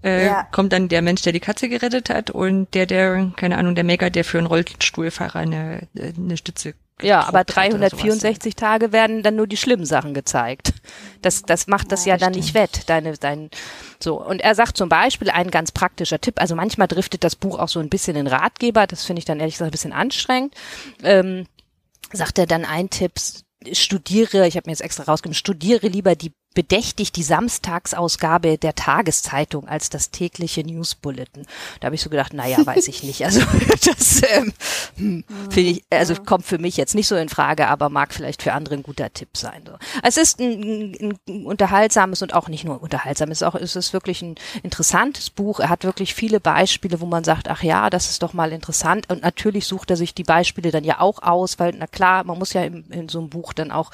C: äh,
E: Ja.
C: kommt dann der Mensch, der die Katze gerettet hat und der, der, keine Ahnung, der Mecker, der für einen Rollstuhlfahrer eine, eine Stütze
B: Ja, aber
C: gedruckt hat oder sowas.
B: 364 Tage werden dann nur die schlimmen Sachen gezeigt. Das, das macht das ja,
C: Ja,
B: dann
C: das
B: nicht wett, deine, dein, so. Und er sagt zum Beispiel ein ganz praktischer Tipp, also manchmal driftet das Buch auch so ein bisschen in Ratgeber, das finde ich dann ehrlich gesagt ein bisschen anstrengend. Ähm, sagt er dann ein Tipp, studiere, ich habe mir jetzt extra rausgenommen, studiere lieber die bedächtig die Samstagsausgabe der Tageszeitung als das tägliche Newsbulletin. Da habe ich so gedacht, naja, weiß ich nicht. Also das ähm, hm, finde ich, also kommt für mich jetzt nicht so in Frage, aber mag vielleicht für andere ein guter Tipp sein. So. Es ist ein, ein, ein unterhaltsames und auch nicht nur unterhaltsames, auch es ist wirklich ein interessantes Buch. Er hat wirklich viele Beispiele, wo man sagt, ach ja, das ist doch mal interessant. Und natürlich sucht er sich die Beispiele dann ja auch aus, weil na klar, man muss ja in, in so einem Buch dann auch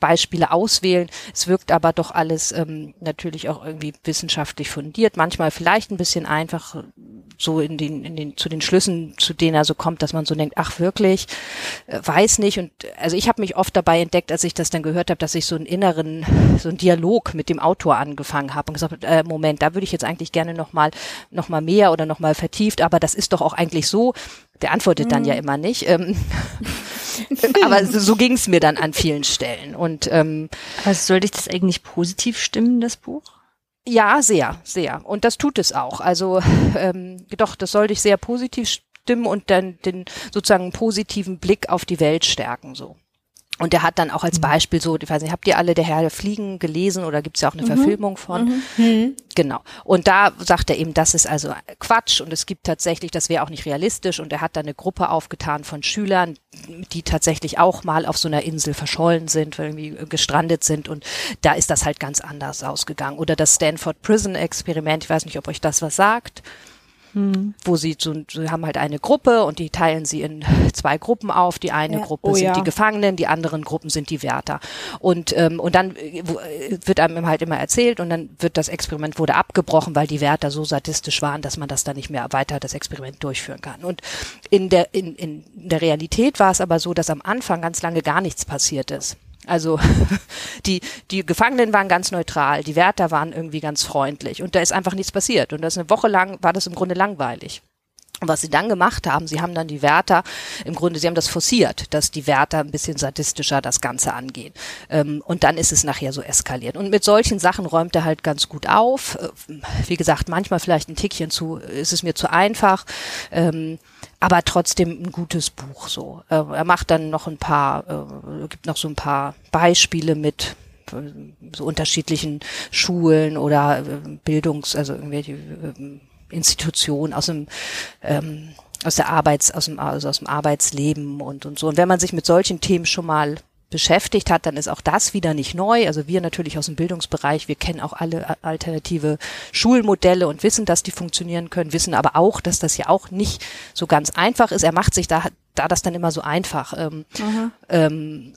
B: Beispiele auswählen. Es wirkt aber doch alles ähm, natürlich auch irgendwie wissenschaftlich fundiert. Manchmal vielleicht ein bisschen einfach so in den, in den, zu den Schlüssen, zu denen er so kommt, dass man so denkt, ach wirklich, äh, weiß nicht. Und also ich habe mich oft dabei entdeckt, als ich das dann gehört habe, dass ich so einen inneren, so einen Dialog mit dem Autor angefangen habe und gesagt, hab, äh, Moment, da würde ich jetzt eigentlich gerne nochmal noch mal mehr oder nochmal vertieft, aber das ist doch auch eigentlich so. Der antwortet dann ja immer nicht. Ähm, aber so, so ging es mir dann an vielen Stellen. Und ähm,
C: Aber soll dich das eigentlich positiv stimmen, das Buch?
B: ja, sehr, sehr. Und das tut es auch. Also ähm, doch, das soll dich sehr positiv stimmen und dann den sozusagen positiven Blick auf die Welt stärken. So. Und er hat dann auch als Beispiel so, ich weiß nicht, habt ihr alle Der Herr der Fliegen gelesen oder gibt's ja auch eine Verfilmung von? Genau. Und da sagt er eben, das ist also Quatsch und es gibt tatsächlich, das wäre auch nicht realistisch. Und er hat da eine Gruppe aufgetan von Schülern, die tatsächlich auch mal auf so einer Insel verschollen sind, irgendwie gestrandet sind. Und da ist das halt ganz anders ausgegangen. Oder das Stanford Prison Experiment, ich weiß nicht, ob euch das was sagt wo sie so, sie haben halt eine Gruppe und die teilen sie in zwei Gruppen auf. Die eine
E: Ja.
B: Gruppe
D: Oh
B: sind
D: ja.
B: die Gefangenen, die anderen Gruppen sind die Wärter. Und ähm, und dann äh, äh, wird einem halt immer erzählt und dann wird das Experiment wurde abgebrochen, weil die Wärter so sadistisch waren, dass man das dann nicht mehr weiter das Experiment durchführen kann. Und in der in, in der Realität war es aber so, dass am Anfang ganz lange gar nichts passiert ist. Also die, die Gefangenen waren ganz neutral, die Wärter waren irgendwie ganz freundlich und da ist einfach nichts passiert. Und das eine Woche lang war das im Grunde langweilig. Und was sie dann gemacht haben, sie haben dann die Wärter, im Grunde, sie haben das forciert, dass die Wärter ein bisschen sadistischer das Ganze angehen. Ähm, und dann ist es nachher so eskaliert. Und mit solchen Sachen räumt er halt ganz gut auf. Äh, Wie gesagt, manchmal vielleicht ein Tickchen zu, ist es mir zu einfach. Ähm, aber trotzdem ein gutes Buch so. Äh, er macht dann noch ein paar, äh, gibt noch so ein paar Beispiele mit so unterschiedlichen Schulen oder Bildungs, also irgendwelche Institutionen aus dem ähm, aus der Arbeits, aus dem, also aus dem Arbeitsleben und, und so. Und wenn man sich mit solchen Themen schon mal beschäftigt hat, dann ist auch das wieder nicht neu. Also wir natürlich aus dem Bildungsbereich, wir kennen auch alle alternative Schulmodelle und wissen, dass die funktionieren können, wissen aber auch, dass das ja auch nicht so ganz einfach ist. Er macht sich da, da das dann immer so einfach. Ähm, ähm,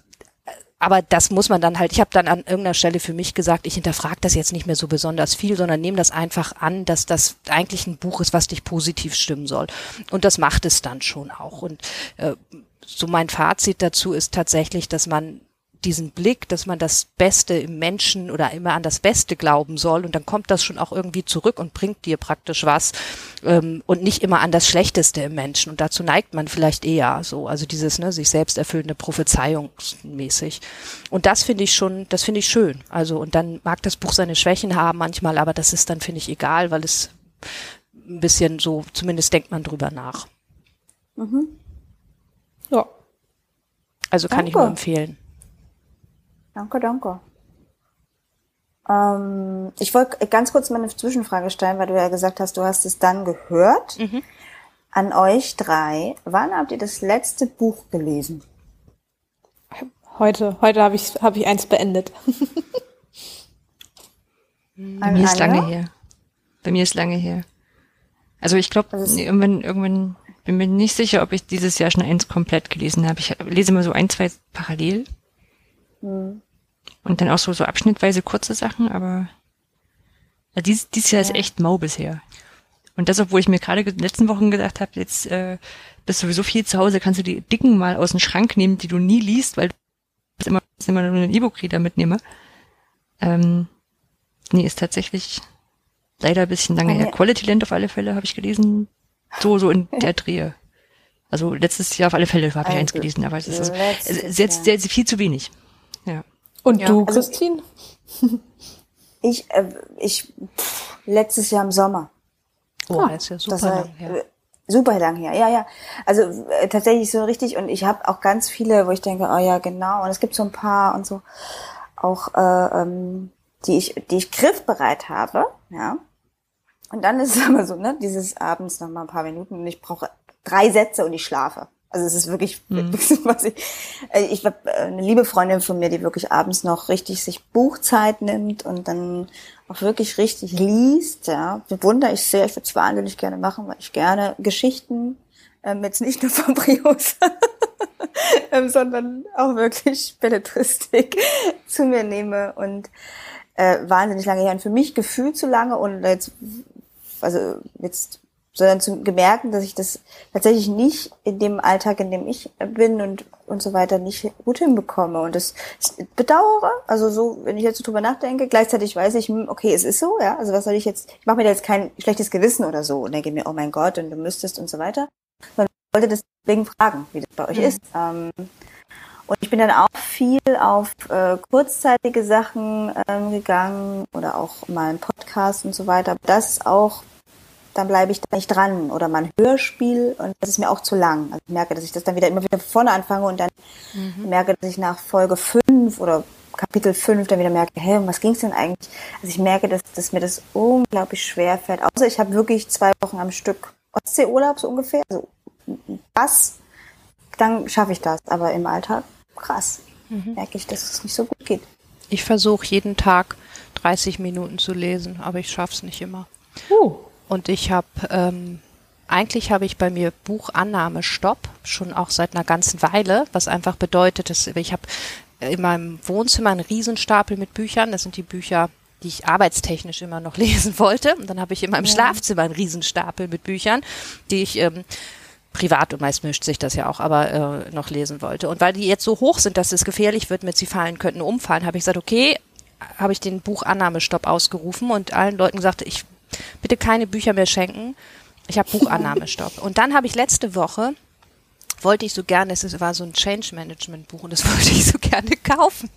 B: aber das muss man dann halt, ich habe dann an irgendeiner Stelle für mich gesagt, ich hinterfrage das jetzt nicht mehr so besonders viel, sondern nehme das einfach an, dass das eigentlich ein Buch ist, was dich positiv stimmen soll. Und das macht es dann schon auch. Und äh, so mein Fazit dazu ist tatsächlich, dass man diesen Blick, dass man das Beste im Menschen oder immer an das Beste glauben soll und dann kommt das schon auch irgendwie zurück und bringt dir praktisch was ähm, und nicht immer an das Schlechteste im Menschen und dazu neigt man vielleicht eher so, also dieses ne, sich selbst erfüllende Prophezeiungsmäßig und das finde ich schon, das finde ich schön, also und dann mag das Buch seine Schwächen haben manchmal, aber das ist dann finde ich egal, weil es ein bisschen so, zumindest denkt man drüber nach.
D: Ja.
B: Also kann ich
E: Danke.
B: nur empfehlen.
E: Danke, danke. Ähm, ich wollte ganz kurz mal eine Zwischenfrage stellen, weil du ja gesagt hast, du hast es dann gehört. An euch drei. Wann habt ihr das letzte Buch gelesen?
D: Heute, heute habe ich, habe ich eins beendet.
C: Bei mir ist lange her. Bei mir ist lange her. Also ich glaube, irgendwann, irgendwann bin mir nicht sicher, ob ich dieses Jahr schon eins komplett gelesen habe. Ich lese immer so ein, zwei parallel. Und dann auch so, so abschnittweise kurze Sachen, aber also dies, dieses Jahr ist echt mau bisher. Und das, obwohl ich mir gerade in den letzten Wochen gedacht habe, jetzt äh, bist du sowieso viel zu Hause, kannst du die dicken mal aus dem Schrank nehmen, die du nie liest, weil ich immer, immer nur einen E-Book-Reader mitnehme. Ähm, nee, ist tatsächlich leider ein bisschen lange her. Quality Land auf alle Fälle habe ich gelesen. So, so in der Drehe. Also letztes Jahr auf alle Fälle habe ich eins
E: Also,
C: gelesen, aber es ist, also, jetzt
E: Jahr.
C: sehr, viel zu wenig.
D: Und
B: Ja.
D: du,
E: Also-
D: Christine?
E: Ich, äh, ich, pff, letztes Jahr im Sommer.
B: Oh,
D: Ah,
B: das ist ja
E: Das
B: super
E: war,
B: lang her.
E: äh, Super lang her, ja, ja. Also äh, tatsächlich so richtig und ich habe auch ganz viele, wo ich denke, oh ja, genau. Und es gibt so ein paar und so auch, äh, ähm, die ich, die ich griffbereit habe, ja. Und dann ist es aber so, ne, dieses abends noch mal ein paar Minuten und ich brauche drei Sätze und ich schlafe. Also es ist wirklich, was ich, äh, ich habe eine liebe Freundin von mir, die wirklich abends noch richtig sich Buchzeit nimmt und dann auch wirklich richtig liest, ja. Bewundere ich sehr, ich würde es wahnsinnig gerne machen, weil ich gerne Geschichten, ähm, jetzt nicht nur von Brios, ähm, sondern auch wirklich Belletristik zu mir nehme und äh, wahnsinnig lange her. Und für mich gefühlt zu lange und jetzt, also jetzt sondern zu gemerken, dass ich das tatsächlich nicht in dem Alltag, in dem ich bin und und so weiter nicht gut hinbekomme und das das bedauere. Also so, wenn ich jetzt so drüber nachdenke, gleichzeitig weiß ich, hm, okay, es ist so, ja. Also was soll ich jetzt? Ich mache mir da jetzt kein schlechtes Gewissen oder so und denke mir, oh mein Gott, und du müsstest und so weiter. Sondern ich wollte deswegen fragen, wie das bei euch ist. Ähm, und ich bin dann auch viel auf äh, kurzzeitige Sachen ähm, gegangen oder auch mal einen Podcast und so weiter. Das ist auch dann bleibe ich da nicht dran. Oder mal ein Hörspiel und das ist mir auch zu lang. Also ich merke, dass ich das dann wieder immer wieder von vorne anfange und dann merke, dass ich nach Folge fünf oder Kapitel fünf dann wieder merke, hey, um was ging's denn eigentlich? Also ich merke, dass, dass mir das unglaublich schwer fällt. Außer ich habe wirklich zwei Wochen am Stück Ostseeurlaub so ungefähr. Also das, dann schaffe ich das. Aber im Alltag, krass, merke ich, dass es nicht so gut geht.
B: Ich versuche jeden Tag 30 Minuten zu lesen, aber ich schaff's nicht immer.
D: Uh,
B: Und ich habe, ähm, eigentlich habe ich bei mir Buchannahme Stopp, schon auch seit einer ganzen Weile, was einfach bedeutet, dass ich habe in meinem Wohnzimmer einen Riesenstapel mit Büchern. Das sind die Bücher, die ich arbeitstechnisch immer noch lesen wollte. Und dann habe ich in meinem Schlafzimmer einen Riesenstapel mit Büchern, die ich ähm, privat und meist mischt sich das ja auch, aber äh, noch lesen wollte. Und weil die jetzt so hoch sind, dass es gefährlich wird, mit sie fallen könnten, umfallen, habe ich gesagt, okay, habe ich den Buchannahmestopp ausgerufen und allen Leuten gesagt, ich bitte keine Bücher mehr schenken. Ich habe Buchannahmestopp. Und dann habe ich letzte Woche wollte ich so gerne, es war so ein Change Management Buch und das wollte ich so gerne kaufen.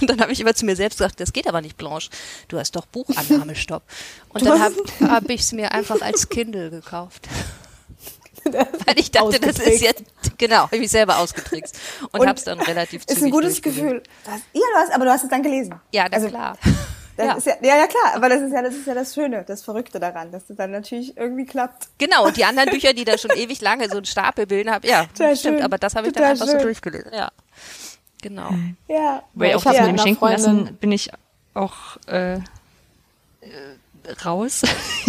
B: Und dann habe ich immer zu mir selbst gesagt, das geht aber nicht, Blanche. Du hast doch Buchannahmestopp. Und dann habe hab ich es mir einfach als Kindle gekauft. Weil ich dachte, das ist jetzt, genau, habe ich mich selber ausgetrickst und,
E: Und
B: habe es dann relativ
E: Ist ein gutes. Gefühl. Du hast, ja, du hast, aber du hast es dann gelesen.
B: Ja, na
E: Also,
B: klar.
E: Das
B: Ja.
E: Ist ja, ja, ja, klar, aber das ist ja, das ist ja das Schöne, das Verrückte daran, dass das dann natürlich irgendwie klappt.
B: Genau, und die anderen Bücher, die da schon ewig lange so einen Stapel bilden, habe, ja,
E: Total
B: stimmt,
E: schön.
B: aber das habe ich dann
E: Total
B: einfach so
E: schön.
B: durchgelesen. Ja, genau.
E: Ja.
C: Weil auch das
D: ja
C: mit dem Schenken
D: Freundin-
C: lassen bin ich auch äh, äh, raus.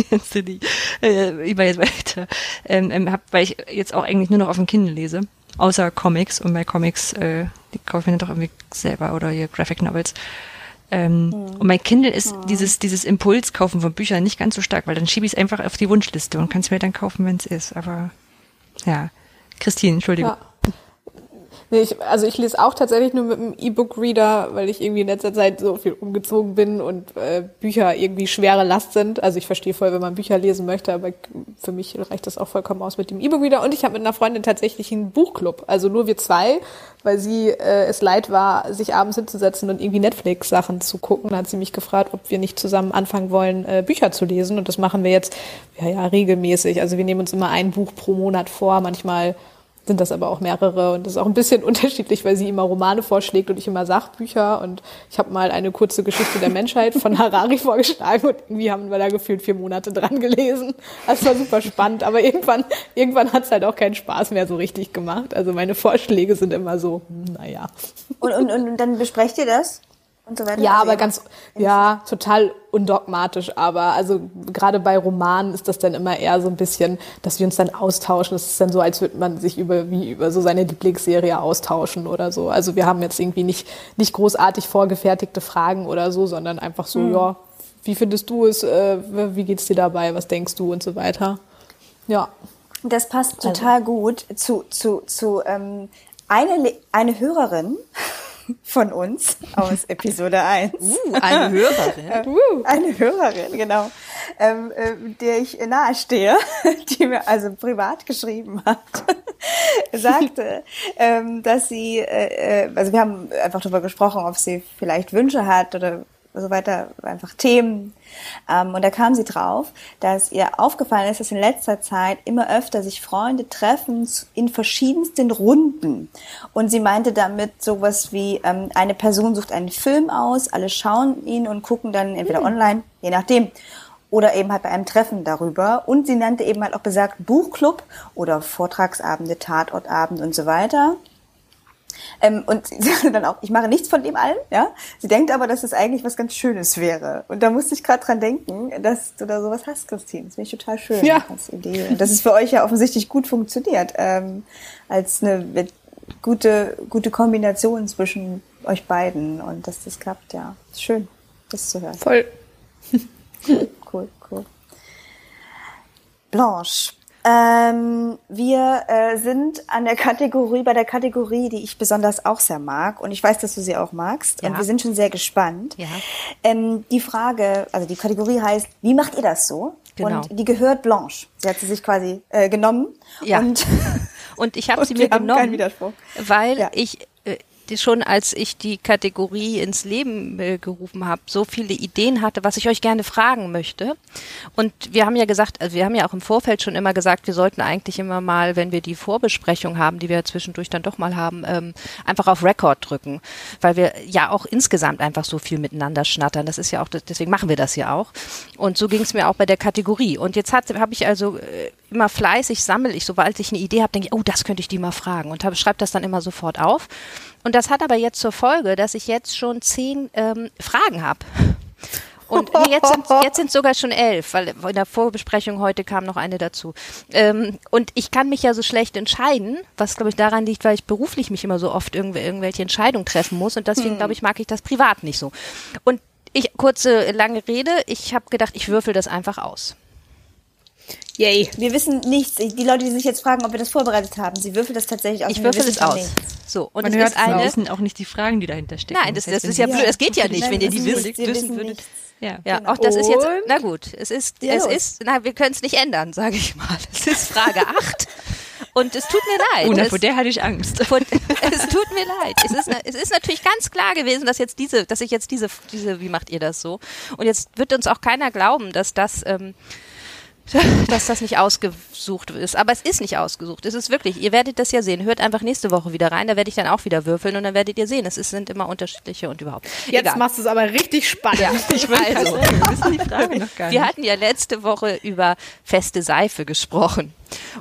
C: Jetzt sind die, äh, ich war jetzt weiter. Ähm, ähm, hab, weil ich jetzt auch eigentlich nur noch auf dem Kindle lese. Außer Comics. Und bei Comics, äh, die kaufe ich mir dann doch irgendwie selber oder hier Graphic Novels. Ähm, Und mein Kindle ist dieses, dieses Impulskaufen von Büchern nicht ganz so stark, weil dann schiebe ich es einfach auf die Wunschliste und kann es mir dann kaufen, wenn es ist. Aber ja. Christine, Entschuldigung.
D: Ja. Nee, ich, also ich lese auch tatsächlich nur mit einem E-Book-Reader, weil ich irgendwie in letzter Zeit so viel umgezogen bin und äh, Bücher irgendwie schwere Last sind. Also ich verstehe voll, wenn man Bücher lesen möchte, aber für mich reicht das auch vollkommen aus mit dem E-Book-Reader. Und ich habe mit einer Freundin tatsächlich einen Buchclub, also nur wir zwei, weil sie äh, es leid war, sich abends hinzusetzen und irgendwie Netflix-Sachen zu gucken. Da hat sie mich gefragt, ob wir nicht zusammen anfangen wollen, äh, Bücher zu lesen. Und das machen wir jetzt ja, ja regelmäßig. Also wir nehmen uns immer ein Buch pro Monat vor, manchmal sind das aber auch mehrere und das ist auch ein bisschen unterschiedlich, weil sie immer Romane vorschlägt und ich immer Sachbücher und ich habe mal eine kurze Geschichte der Menschheit von Harari vorgeschlagen und irgendwie haben wir da gefühlt vier Monate dran gelesen. Das war super spannend, aber irgendwann, irgendwann hat es halt auch keinen Spaß mehr so richtig gemacht. Also meine Vorschläge sind immer so, hm, naja.
E: Und, und, und dann besprecht ihr das und so weiter?
D: Ja,
E: Also
D: aber ganz, ja, total undogmatisch, aber also gerade bei Romanen ist das dann immer eher so ein bisschen, dass wir uns dann austauschen. Das ist dann so, als würde man sich über, wie über so seine Lieblingsserie austauschen oder so. Also wir haben jetzt irgendwie nicht, nicht großartig vorgefertigte Fragen oder so, sondern einfach so, ja, wie findest du es, äh, wie geht's dir dabei, was denkst du und so weiter. Ja.
E: Das passt total also. gut zu, zu, zu ähm, eine, eine Hörerin von uns aus Episode 1.
B: Uh, eine Hörerin.
E: uh. Eine Hörerin, genau. Ähm, äh, der ich nahestehe, die mir also privat geschrieben hat, sagte, ähm, dass sie, äh, äh, also wir haben einfach darüber gesprochen, ob sie vielleicht Wünsche hat oder so weiter, einfach Themen. Ähm, und da kam sie drauf, dass ihr aufgefallen ist, dass in letzter Zeit immer öfter sich Freunde treffen in verschiedensten Runden. Und sie meinte damit sowas wie, ähm, eine Person sucht einen Film aus, alle schauen ihn und gucken dann entweder mhm. online, je nachdem, oder eben halt bei einem Treffen darüber. Und sie nannte eben halt auch besagt Buchclub oder Vortragsabende, Tatortabend und so weiter. Ähm, und sie sagte dann auch, ich mache nichts von dem allen, ja. Sie denkt aber, dass es eigentlich was ganz Schönes wäre. Und da musste ich gerade dran denken, dass du da sowas hast, Christine. Das finde ich total schön ja. als Idee. Und dass es für euch ja offensichtlich gut funktioniert, ähm, als eine gute, gute Kombination zwischen euch beiden und dass das klappt, ja. Schön, das zu hören.
D: Voll.
E: cool, cool, cool. Blanche, ähm, wir äh, sind an der Kategorie, bei der Kategorie, die ich besonders auch sehr mag. Und ich weiß, dass du sie auch magst. Ja. Und wir sind schon sehr gespannt. Ja. Ähm, die Frage, also die Kategorie heißt, wie macht ihr das so? Genau. Und die gehört Blanche. Sie hat sie sich quasi äh, genommen.
B: Ja. Und, und ich habe sie mir genommen, weil ja. ich die schon als ich die Kategorie ins Leben äh, gerufen habe, so viele Ideen hatte, was ich euch gerne fragen möchte. Und wir haben ja gesagt, also wir haben ja auch im Vorfeld schon immer gesagt, wir sollten eigentlich immer mal, wenn wir die Vorbesprechung haben, die wir zwischendurch dann doch mal haben, ähm, einfach auf Record drücken, weil wir ja auch insgesamt einfach so viel miteinander schnattern. Das ist ja auch, deswegen machen wir das ja auch. Und so ging es mir auch bei der Kategorie. Und jetzt habe ich also äh, immer fleißig sammel ich, sobald ich eine Idee habe, denke ich, oh, das könnte ich die mal fragen und schreibe das dann immer sofort auf. Und das hat aber jetzt zur Folge, dass ich jetzt schon zehn ähm, Fragen habe. Und nee, jetzt sind jetzt sind sogar schon elf, weil in der Vorbesprechung heute kam noch eine dazu. Ähm, und ich kann mich ja so schlecht entscheiden, was glaube ich daran liegt, weil ich beruflich mich immer so oft irgendw irgendwelche Entscheidungen treffen muss und deswegen hm. glaube ich mag ich das privat nicht so. Und ich kurze lange Rede, ich habe gedacht, ich würfel das einfach aus.
E: Yay. Wir wissen nichts. Die Leute, die sich jetzt fragen, ob wir das vorbereitet haben, sie würfeln das tatsächlich aus.
B: Ich würfel es aus. Nichts.
C: So, und Man es ist eine. wissen auch nicht die Fragen, die dahinter stecken.
B: Nein, das, das, das ist ja blöd. Das geht ja nicht, wenn ihr die wisst, wissen würdet. Ja, ja genau. auch das ist jetzt, na gut, es ist, ja, es los. ist, na, wir können es nicht ändern, sage ich mal. Es ist Frage 8. Und es tut mir leid.
C: Oh, na, vor der hatte ich Angst.
B: Vor, es tut mir leid. Es ist, es ist natürlich ganz klar gewesen, dass jetzt diese, dass ich jetzt diese, diese, wie macht ihr das so? Und jetzt wird uns auch keiner glauben, dass das, ähm, dass das nicht ausgesucht ist. Aber es ist nicht ausgesucht. Es ist wirklich, ihr werdet das ja sehen. Hört einfach nächste Woche wieder rein, da werde ich dann auch wieder würfeln und dann werdet ihr sehen. Es ist, sind immer unterschiedliche und überhaupt.
D: Jetzt Egal. machst du es aber richtig spannend. Ja.
B: Ich also, die Frage noch gar nicht. Wir hatten ja letzte Woche über feste Seife gesprochen.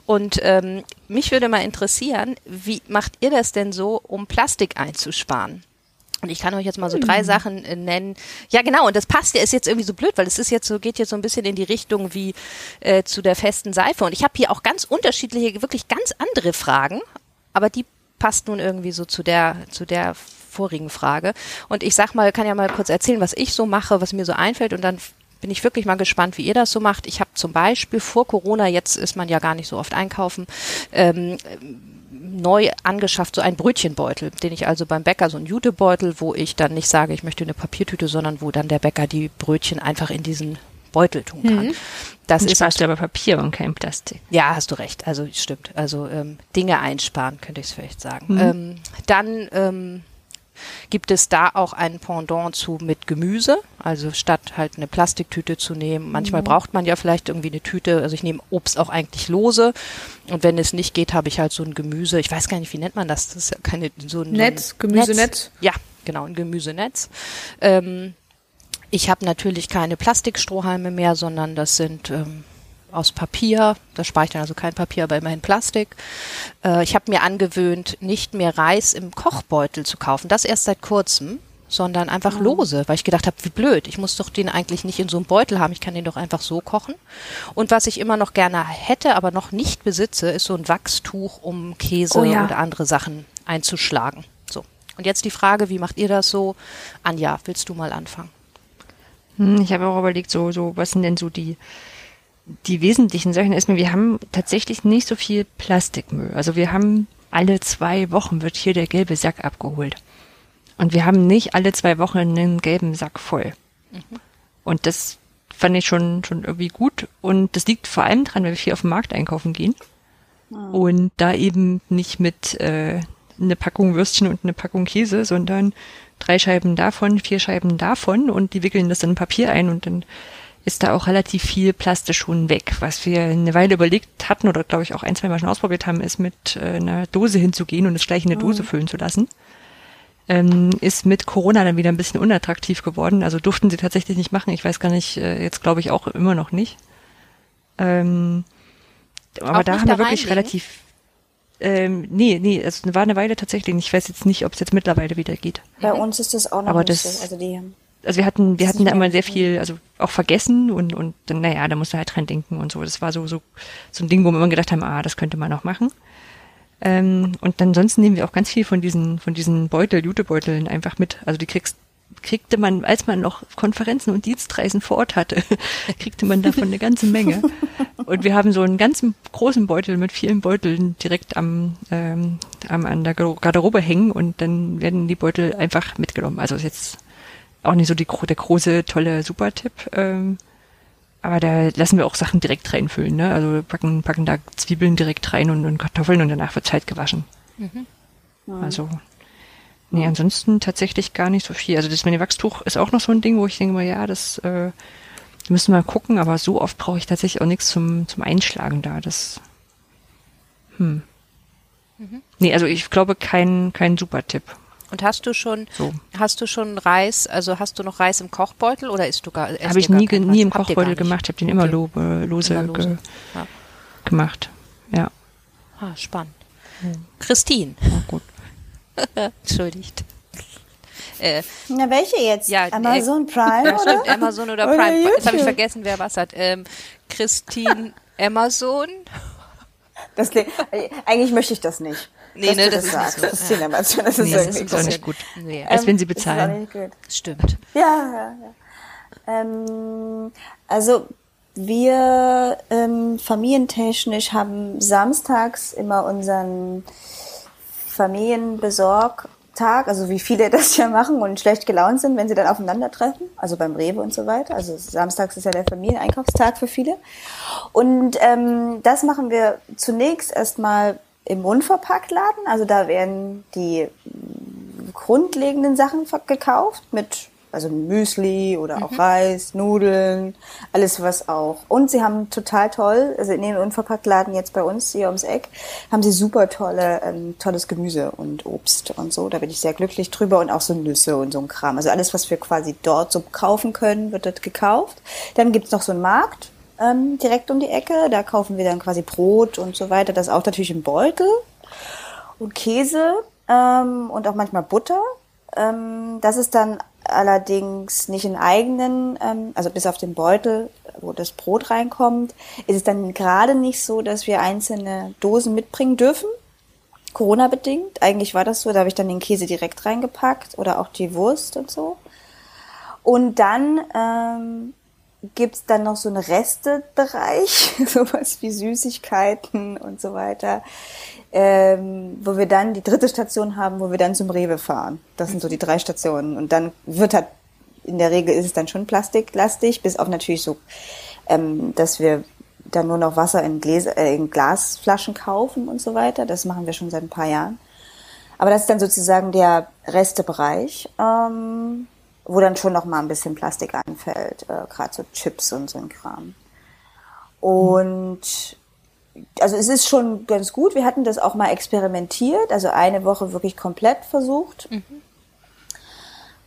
B: Und ähm, mich würde mal interessieren, wie macht ihr das denn so, um Plastik einzusparen? Und ich kann euch jetzt mal so drei hm. Sachen äh, nennen. Ja, genau. Und das passt ja, ist jetzt irgendwie so blöd, weil es ist jetzt so, geht jetzt so ein bisschen in die Richtung wie äh, zu der festen Seife. Und ich habe hier auch ganz unterschiedliche, wirklich ganz andere Fragen, aber die passt nun irgendwie so zu der, zu der vorigen Frage. Und ich sag mal, kann ja mal kurz erzählen, was ich so mache, was mir so einfällt und dann bin ich wirklich mal gespannt, wie ihr das so macht. Ich habe zum Beispiel vor Corona, jetzt ist man ja gar nicht so oft einkaufen, ähm, neu angeschafft, so ein Brötchenbeutel, den ich also beim Bäcker, so ein Jutebeutel, wo ich dann nicht sage, ich möchte eine Papiertüte, sondern wo dann der Bäcker die Brötchen einfach in diesen Beutel tun kann. Mhm.
C: Das ist halt, aber Papier und kein Plastik.
B: Ja, hast du recht. Also stimmt. Also ähm, Dinge einsparen, könnte ich es vielleicht sagen. Mhm. Ähm, dann ähm, gibt es da auch ein Pendant zu mit Gemüse. Also statt halt eine Plastiktüte zu nehmen. Manchmal mhm. braucht man ja vielleicht irgendwie eine Tüte. Also ich nehme Obst auch eigentlich lose. Und wenn es nicht geht, habe ich halt so ein Gemüse. Ich weiß gar nicht, wie nennt man das? Das ist ja keine so ein
D: Netz, Gemüsenetz.
B: Ja, genau, ein Gemüsenetz. Ähm, ich habe natürlich keine Plastikstrohhalme mehr, sondern das sind ähm, aus Papier. Da spare ich dann also kein Papier, aber immerhin Plastik. Äh, ich habe mir angewöhnt, nicht mehr Reis im Kochbeutel zu kaufen. Das erst seit kurzem sondern einfach oh. lose, weil ich gedacht habe, wie blöd, ich muss doch den eigentlich nicht in so einem Beutel haben, ich kann den doch einfach so kochen. Und was ich immer noch gerne hätte, aber noch nicht besitze, ist so ein Wachstuch, um Käse oh ja. oder andere Sachen einzuschlagen. So. Und jetzt die Frage, wie macht ihr das so? Anja, willst du mal anfangen?
C: Hm, Ich habe auch überlegt, so, so, was sind denn so die, die wesentlichen Sachen? Erstmal, wir haben tatsächlich nicht so viel Plastikmüll. Also wir haben alle zwei Wochen wird hier der gelbe Sack abgeholt. Und wir haben nicht alle zwei Wochen einen gelben Sack voll. Und das fand ich schon, schon irgendwie gut. Und das liegt vor allem dran, weil wir viel auf den Markt einkaufen gehen. Und da eben nicht mit äh, eine Packung Würstchen und eine Packung Käse, sondern drei Scheiben davon, vier Scheiben davon und die wickeln das in Papier ein und dann ist da auch relativ viel Plastisch schon weg. Was wir eine Weile überlegt hatten oder glaube ich auch ein, zwei Mal schon ausprobiert haben, ist mit äh, einer Dose hinzugehen und es gleich in eine Dose füllen zu lassen. Ähm, ist mit Corona dann wieder ein bisschen unattraktiv geworden. Also durften sie tatsächlich nicht machen. Ich weiß gar nicht, äh, jetzt glaube ich auch immer noch nicht. Ähm, aber
B: Auch
C: da haben
B: da
C: wir wirklich
B: reinlegen?
C: relativ ähm, nee, nee, es war eine Weile tatsächlich. Ich weiß jetzt nicht, ob es jetzt mittlerweile wieder geht.
E: Bei uns ist das auch noch
C: Aber
E: nicht
C: das-
E: so. Also die haben
C: Also wir hatten, wir hatten da immer sehr viel, also auch vergessen und, und dann, naja, da musste halt dran denken und so. Das war so, so, so ein Ding, wo wir immer gedacht haben, ah, das könnte man noch machen. Ähm, und ansonsten nehmen wir auch ganz viel von diesen, von diesen Beutel, Jutebeuteln einfach mit. Also die kriegst, kriegte man, als man noch Konferenzen und Dienstreisen vor Ort hatte, kriegte man davon eine ganze Menge. Und wir haben so einen ganzen großen Beutel mit vielen Beuteln direkt am, ähm, am an der Garderobe hängen und dann werden die Beutel einfach mitgenommen. Also ist jetzt auch nicht so die, der große, tolle Supertipp. Ähm, aber da lassen wir auch Sachen direkt reinfüllen. Ne? Also packen, packen da Zwiebeln direkt rein und, und Kartoffeln und danach wird halt gewaschen. Also, nee, ansonsten tatsächlich gar nicht so viel. Also das Wachstuch ist auch noch so ein Ding, wo ich denke mal, ja, das äh, müssen wir mal gucken, aber so oft brauche ich tatsächlich auch nichts zum, zum Einschlagen da. Das, hm. Nee, also ich glaube kein, kein Supertipp.
B: Und hast du schon,
C: So.
B: hast du schon Reis, also hast du noch Reis im Kochbeutel oder isst du gar
C: Habe ich nie, nie im?
B: Habt
C: Kochbeutel gemacht. Ich habe den immer
B: Okay.
C: lo, lose,
B: Immer lose.
C: Ge
B: Ja.
C: gemacht. Ja,
B: Ah, spannend. Christine,
C: oh, gut.
B: entschuldigt. Äh,
E: Na, welche jetzt?
B: Ja,
E: Amazon
B: äh,
E: Prime, oder?
B: Amazon oder
E: Oder
B: Prime. Jetzt habe ich
E: YouTube.
B: vergessen, wer was hat. Ähm, Christine Amazon.
E: Das klingt, eigentlich möchte ich das nicht.
B: Nee,
E: dass
B: ne, das ist
E: sagst.
B: nicht so.
E: Das ist die Amazon, das ist
C: Nee, das ist auch nicht gut.
B: Nee,
C: Als wenn sie
E: Ähm, das ist
C: bezahlen.
E: auch nicht gut.
B: stimmt.
E: Ja, ja, ja. Ähm, also wir ähm, familientechnisch haben samstags immer unseren Familienbesorgtag, also wie viele das ja machen und schlecht gelaunt sind, wenn sie dann aufeinandertreffen, also beim Rewe und so weiter. Also samstags ist ja der Familieneinkaufstag für viele. Und ähm, das machen wir zunächst erstmal im Unverpacktladen. Also da werden die grundlegenden Sachen gekauft mit also Müsli oder auch Reis, Nudeln, alles was auch. Und sie haben total toll, also in den Unverpacktladen jetzt bei uns hier ums Eck, haben sie super tolle, ähm, tolles Gemüse und Obst und so. Da bin ich sehr glücklich drüber und auch so Nüsse und so ein Kram. Also alles, was wir quasi dort so kaufen können, wird dort gekauft. Dann gibt's noch so einen Markt ähm, direkt um die Ecke. Da kaufen wir dann quasi Brot und so weiter. Das auch natürlich im Beutel und Käse ähm, und auch manchmal Butter. Ähm, das ist dann allerdings nicht in eigenen, ähm, also bis auf den Beutel, wo das Brot reinkommt, ist es dann gerade nicht so, dass wir einzelne Dosen mitbringen dürfen. Corona bedingt. Eigentlich war das so, da habe ich dann den Käse direkt reingepackt oder auch die Wurst und so. Und dann ähm, gibt's dann noch so einen Restebereich, sowas wie Süßigkeiten und so weiter, ähm, wo wir dann die dritte Station haben, wo wir dann zum Rewe fahren. Das sind so die drei Stationen. Und dann wird halt, in der Regel ist es dann schon plastiklastig, bis auf natürlich so, ähm, dass wir dann nur noch Wasser in, Gläser, äh, in Glasflaschen kaufen und so weiter. Das machen wir schon seit ein paar Jahren. Aber das ist dann sozusagen der Restebereich, ähm, wo dann schon noch mal ein bisschen Plastik anfällt, äh, gerade so Chips und so ein Kram. Und also es ist schon ganz gut. Wir hatten das auch mal experimentiert, also eine Woche wirklich komplett versucht.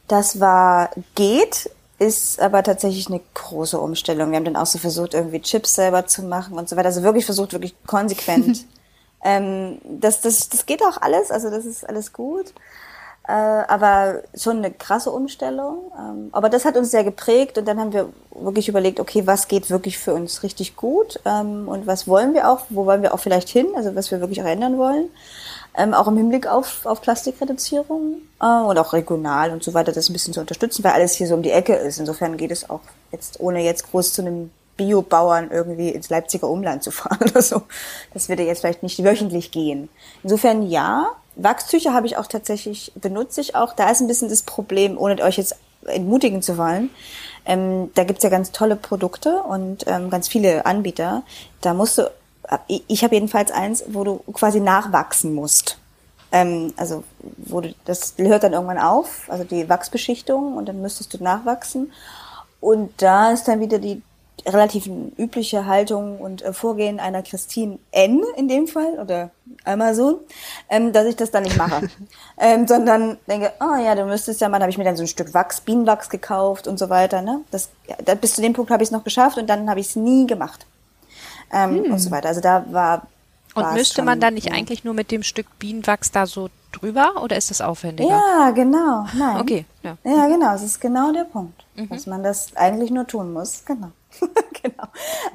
E: Das war geht, ist aber tatsächlich eine große Umstellung. Wir haben dann auch so versucht, irgendwie Chips selber zu machen und so weiter. Also wirklich versucht, wirklich konsequent. ähm, das, das, das geht auch alles, also das ist alles gut. Äh, aber schon eine krasse Umstellung. Ähm, aber das hat uns sehr geprägt und dann haben wir wirklich überlegt, okay, was geht wirklich für uns richtig gut ähm, und was wollen wir auch, wo wollen wir auch vielleicht hin, also was wir wirklich auch ändern wollen. Ähm, auch im Hinblick auf, auf Plastikreduzierung äh, und auch regional und so weiter, das ein bisschen zu unterstützen, weil alles hier so um die Ecke ist. Insofern geht es auch jetzt, ohne jetzt groß zu einem Biobauern irgendwie ins Leipziger Umland zu fahren oder so. Das würde jetzt vielleicht nicht wöchentlich gehen. Insofern ja, Wachstücher habe ich auch tatsächlich, benutze ich auch. Da ist ein bisschen das Problem, ohne euch jetzt entmutigen zu wollen. Ähm, da gibt's ja ganz tolle Produkte und ähm, ganz viele Anbieter. Da musst du, ich habe jedenfalls eins, wo du quasi nachwachsen musst. Ähm, also wo du, das hört dann irgendwann auf, also die Wachsbeschichtung und dann müsstest du nachwachsen. Und da ist dann wieder die relativ übliche Haltung und äh, Vorgehen einer Christine N in dem Fall oder Amazon, ähm, dass ich das dann nicht mache, ähm, sondern denke, oh ja, du müsstest ja mal, habe ich mir dann so ein Stück Wachs, Bienenwachs gekauft und so weiter. Ne? Das, ja, bis zu dem Punkt habe ich es noch geschafft und dann habe ich es nie gemacht ähm, hm. und so weiter. Also da war
B: und müsste man dann nicht eigentlich nur mit dem Stück Bienenwachs da so drüber oder ist das aufwendiger?
E: Ja, genau. Nein.
B: Okay. Ja,
E: ja genau. Das ist genau der Punkt, mhm. dass man das eigentlich nur tun muss. Genau.
D: genau.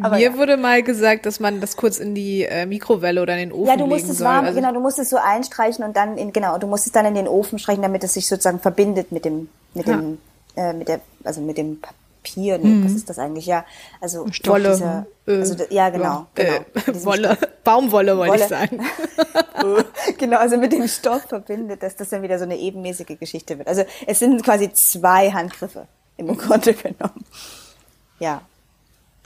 D: Aber Mir ja. wurde mal gesagt, dass man das kurz in die äh, Mikrowelle oder in den Ofen
E: Ja, du musst
D: es
E: soll. warm, also genau, du musst es so einstreichen und dann in, genau, du musst es dann in den Ofen streichen, damit es sich sozusagen verbindet mit dem, mit ja. dem, äh, mit der, also mit dem Papier. Nee, mhm. was ist das eigentlich? Ja, also
D: Wolle. Dieser,
E: also, ja, genau. genau
D: äh, Wolle. Stoff. Baumwolle wollte Wolle. ich sagen.
E: genau, also mit dem Stoff verbindet, dass das dann wieder so eine ebenmäßige Geschichte wird. Also es sind quasi zwei Handgriffe im Grunde genommen. Ja.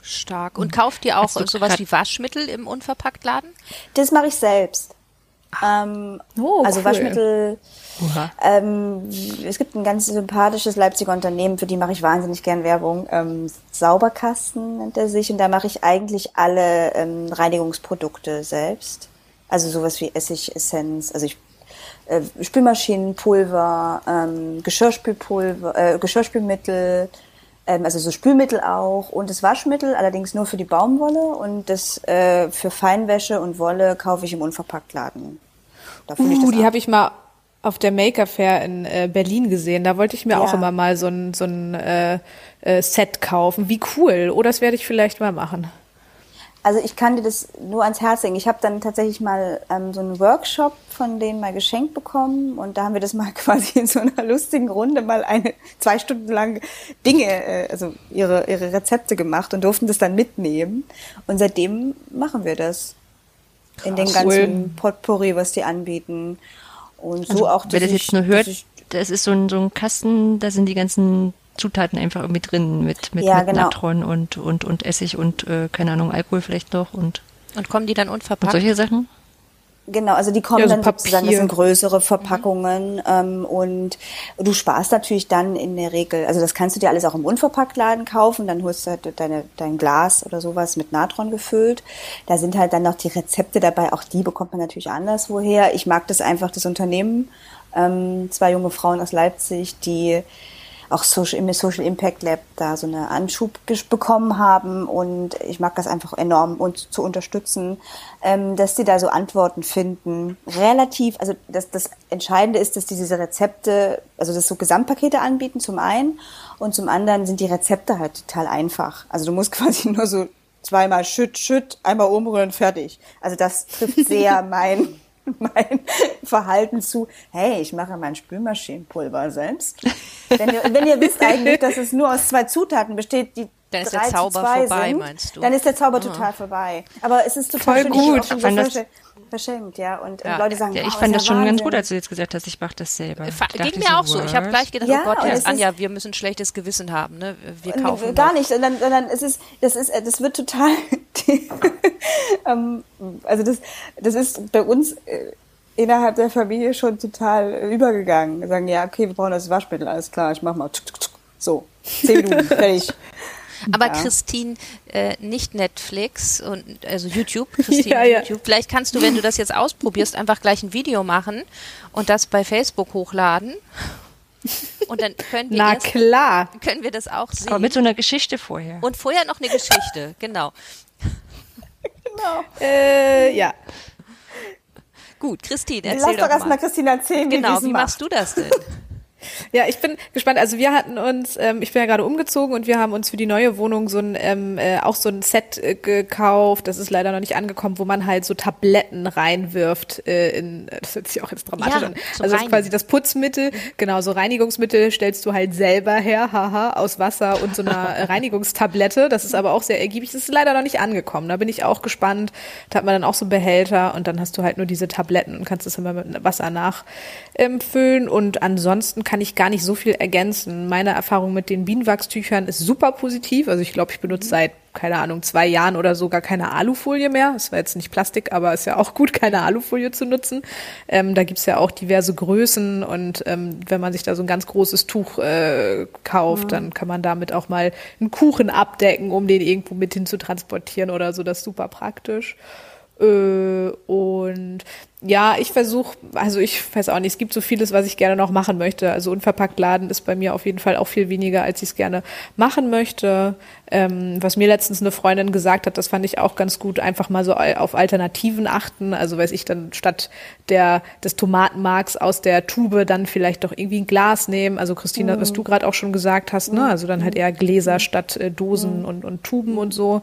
B: Stark. Und kauft ihr auch sowas wie Waschmittel im Unverpacktladen?
E: Das mache ich selbst. Ähm, oh, also cool. Waschmittel. Ähm, es gibt ein ganz sympathisches Leipziger Unternehmen, für die mache ich wahnsinnig gern Werbung. Ähm, Sauberkasten nennt er sich und da mache ich eigentlich alle ähm, Reinigungsprodukte selbst. Also sowas wie Essig, Essenz, also ich äh, Spülmaschinenpulver, ähm, Geschirrspülpulver, äh, Geschirrspülmittel, also so Spülmittel auch und das Waschmittel allerdings nur für die Baumwolle und das äh, für Feinwäsche und Wolle kaufe ich im Unverpacktladen.
D: Da uh, ich das die habe ich mal auf der Maker Fair in äh, Berlin gesehen. Da wollte ich mir ja. auch immer mal so ein, so ein äh, äh, Set kaufen. Wie cool. Oh, das werde ich vielleicht mal machen.
E: Also ich kann dir das nur ans Herz legen. Ich habe dann tatsächlich mal ähm, so einen Workshop von denen mal geschenkt bekommen und da haben wir das mal quasi in so einer lustigen Runde mal eine zwei Stunden lang Dinge, äh, also ihre ihre Rezepte gemacht und durften das dann mitnehmen und seitdem machen wir das Krass, in den ganzen Potpourri, was die anbieten und so also, auch.
C: Wer das jetzt nur hört, das ist so ein so ein Kasten, da sind die ganzen Zutaten einfach irgendwie drin mit, mit, ja, mit genau. Natron und, und, und Essig und, äh, keine Ahnung, Alkohol vielleicht noch und.
B: Und kommen die dann unverpackt?
C: Und solche Sachen?
E: Genau, also die kommen ja, so dann Papier. sozusagen, das sind größere Verpackungen mhm. ähm, und du sparst natürlich dann in der Regel, also das kannst du dir alles auch im Unverpacktladen kaufen, dann holst du halt deine, dein Glas oder sowas mit Natron gefüllt. Da sind halt dann noch die Rezepte dabei, auch die bekommt man natürlich anderswoher. Ich mag das einfach, das Unternehmen, ähm, zwei junge Frauen aus Leipzig, die auch Social, im Social Impact Lab da so eine Anschub bekommen haben und ich mag das einfach enorm uns zu unterstützen, ähm, dass die da so Antworten finden. Relativ, also das, das Entscheidende ist, dass die diese Rezepte, also das so Gesamtpakete anbieten zum einen und zum anderen sind die Rezepte halt total einfach. Also du musst quasi nur so zweimal schütt, schütt, einmal umrühren, fertig. Also das trifft sehr mein mein Verhalten zu, hey, ich mache mein Spülmaschinenpulver selbst. Wenn ihr, wenn ihr wisst eigentlich, dass es nur aus zwei Zutaten besteht, die
B: dann ist der Zauber vorbei,
E: sind,
B: meinst du?
E: Dann ist der Zauber Aha. total vorbei. Aber es ist total
C: Voll gut.
E: Ich
C: fand das
E: verschenkt, ja. Und, ja. Leute sagen,
C: ja, ich wow, fand das schon Wahnsinn. ganz gut, als du jetzt gesagt hast, ich mache das selber.
B: Ging mir auch so. Ich habe gleich gedacht, ja, oh Gott, jetzt Anja, wir müssen ein schlechtes Gewissen haben, ne? Wir kaufen
E: gar nicht. Und dann, und dann es ist, das ist, das wird total. ähm, also das, das ist bei uns äh, innerhalb der Familie schon total übergegangen. Wir sagen, ja, okay, wir brauchen das Waschmittel, alles klar, ich mach mal. So, zehn Minuten, fertig.
B: Aber ja. Christine, äh, nicht Netflix und also YouTube, Christine ja, ja. YouTube. Vielleicht kannst du, wenn du das jetzt ausprobierst, einfach gleich ein Video machen und das bei Facebook hochladen. Und dann können wir,
D: Na erst, klar.
B: können wir das auch sehen.
C: Aber mit so einer Geschichte vorher.
B: Und vorher noch eine Geschichte, genau.
D: genau. Äh, ja.
B: Gut, Christine,
E: Lass
B: erzähl
E: doch
B: doch
E: erst mal
B: mal.
E: Christina erzählen, wie
B: Genau,
E: sie
B: wie
E: es
B: machst du das denn?
D: Ja, ich bin gespannt. Also wir hatten uns, ähm, ich bin ja gerade umgezogen und wir haben uns für die neue Wohnung so ein ähm, äh, auch so ein Set äh, gekauft. Das ist leider noch nicht angekommen, wo man halt so Tabletten reinwirft. Äh, in, das hört sich auch jetzt dramatisch
B: Ja,
D: an. Also das ist quasi das Putzmittel, genau so Reinigungsmittel stellst du halt selber her, haha, aus Wasser und so einer Reinigungstablette. Das ist aber auch sehr ergiebig. Das ist leider noch nicht angekommen. Da bin ich auch gespannt. Da hat man dann auch so einen Behälter und dann hast du halt nur diese Tabletten und kannst es immer mit Wasser nachfüllen. Und ansonsten kann ich gar nicht so viel ergänzen. Meine Erfahrung mit den Bienenwachstüchern ist super positiv. Also ich glaube, ich benutze seit, keine Ahnung, zwei Jahren oder so gar keine Alufolie mehr. Das war jetzt nicht Plastik, aber ist ja auch gut, keine Alufolie zu nutzen. Ähm, da gibt's ja auch diverse Größen und ähm, wenn man sich da so ein ganz großes Tuch äh, kauft, dann kann man damit auch mal einen Kuchen abdecken, um den irgendwo mit hin zu transportieren oder so. Das ist super praktisch. Äh, und ja, ich versuche, also ich weiß auch nicht, es gibt so vieles, was ich gerne noch machen möchte. Also unverpackt laden ist bei mir auf jeden Fall auch viel weniger, als ich es gerne machen möchte. Ähm, was mir letztens eine Freundin gesagt hat, das fand ich auch ganz gut, einfach mal so auf Alternativen achten. Also weiß ich dann statt der des Tomatenmarks aus der Tube dann vielleicht doch irgendwie ein Glas nehmen. Also Christina, was du gerade auch schon gesagt hast, ne? Also dann halt eher Gläser statt äh, Dosen und, und Tuben und so.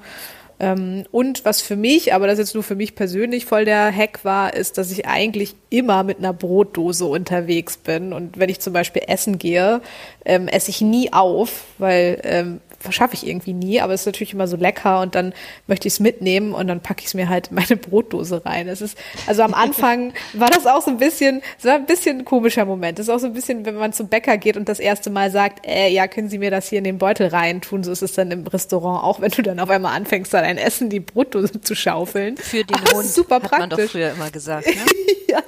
D: Ähm, und was für mich, aber das jetzt nur für mich persönlich voll der Hack war, ist, dass ich eigentlich immer mit einer Brotdose unterwegs bin. Und wenn ich zum Beispiel essen gehe, ähm, esse ich nie auf, weil ähm, schaffe ich irgendwie nie, aber es ist natürlich immer so lecker und dann möchte ich es mitnehmen und dann packe ich es mir halt in meine Brotdose rein. Es ist, also am Anfang war das auch so ein bisschen, es war ein bisschen ein komischer Moment. Es ist auch so ein bisschen, wenn man zum Bäcker geht und das erste Mal sagt, äh, ja, können Sie mir das hier in den Beutel rein tun? So ist es dann im Restaurant auch, wenn du dann auf einmal anfängst, dann ein Essen die Brotdose zu schaufeln.
B: Für den
D: es
B: Hund,
D: ist super
B: hat man doch
D: praktisch.
B: früher immer gesagt. Ne?
D: ja.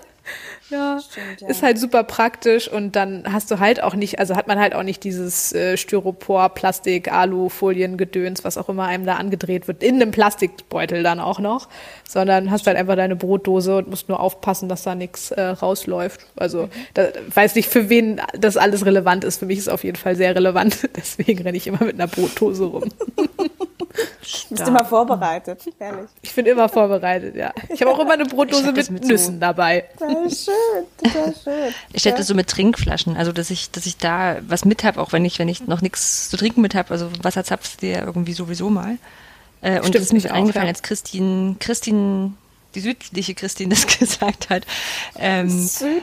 D: Ja,
E: Stimmt, ja.
D: ist halt super praktisch und dann hast du halt auch nicht, also hat man halt auch nicht dieses äh, Styropor, Plastik, Alu, Folien, Gedöns, was auch immer einem da angedreht wird, in einem Plastikbeutel dann auch noch, sondern hast halt einfach deine Brotdose und musst nur aufpassen, dass da nichts äh, rausläuft. Also da, weiß nicht, für wen das alles relevant ist. Für mich ist es auf jeden Fall sehr relevant. Deswegen renne ich immer mit einer Brotdose rum.
E: Bist immer vorbereitet. Herrlich.
D: Ich bin immer vorbereitet, ja. Ich habe auch immer eine Brotdose mit,
C: das mit so-
D: Nüssen dabei.
E: Total schön, total schön.
C: Ich stelle das so mit Trinkflaschen, also dass ich, dass ich da was mit habe, auch wenn ich, wenn ich noch nichts zu trinken mit habe. Also Wasser zapfst du ja irgendwie sowieso mal. Äh, und
D: Stimmt,
C: das ist mir eingefallen,
D: ja.
C: als Christine, Christine, die südliche Christine das gesagt hat, ähm,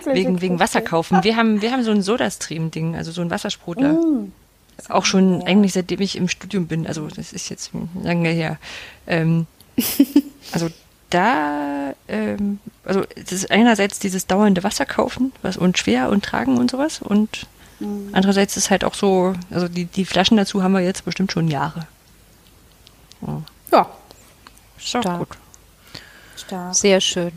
C: wegen, wegen Wasser kaufen. Wir haben, wir haben so ein Sodastream-Ding, also so ein Wassersprudler.
E: Mm.
C: Auch schon eigentlich seitdem ich im Studium bin, also das ist jetzt lange her. Ähm, also da, ähm, also das ist einerseits dieses dauernde Wasser kaufen, was und schwer und tragen und sowas und andererseits ist halt auch so, also die, die Flaschen dazu haben wir jetzt bestimmt schon Jahre.
D: Ja,
C: Ist auch
B: Stark.
C: gut.
E: Stark.
B: Sehr schön.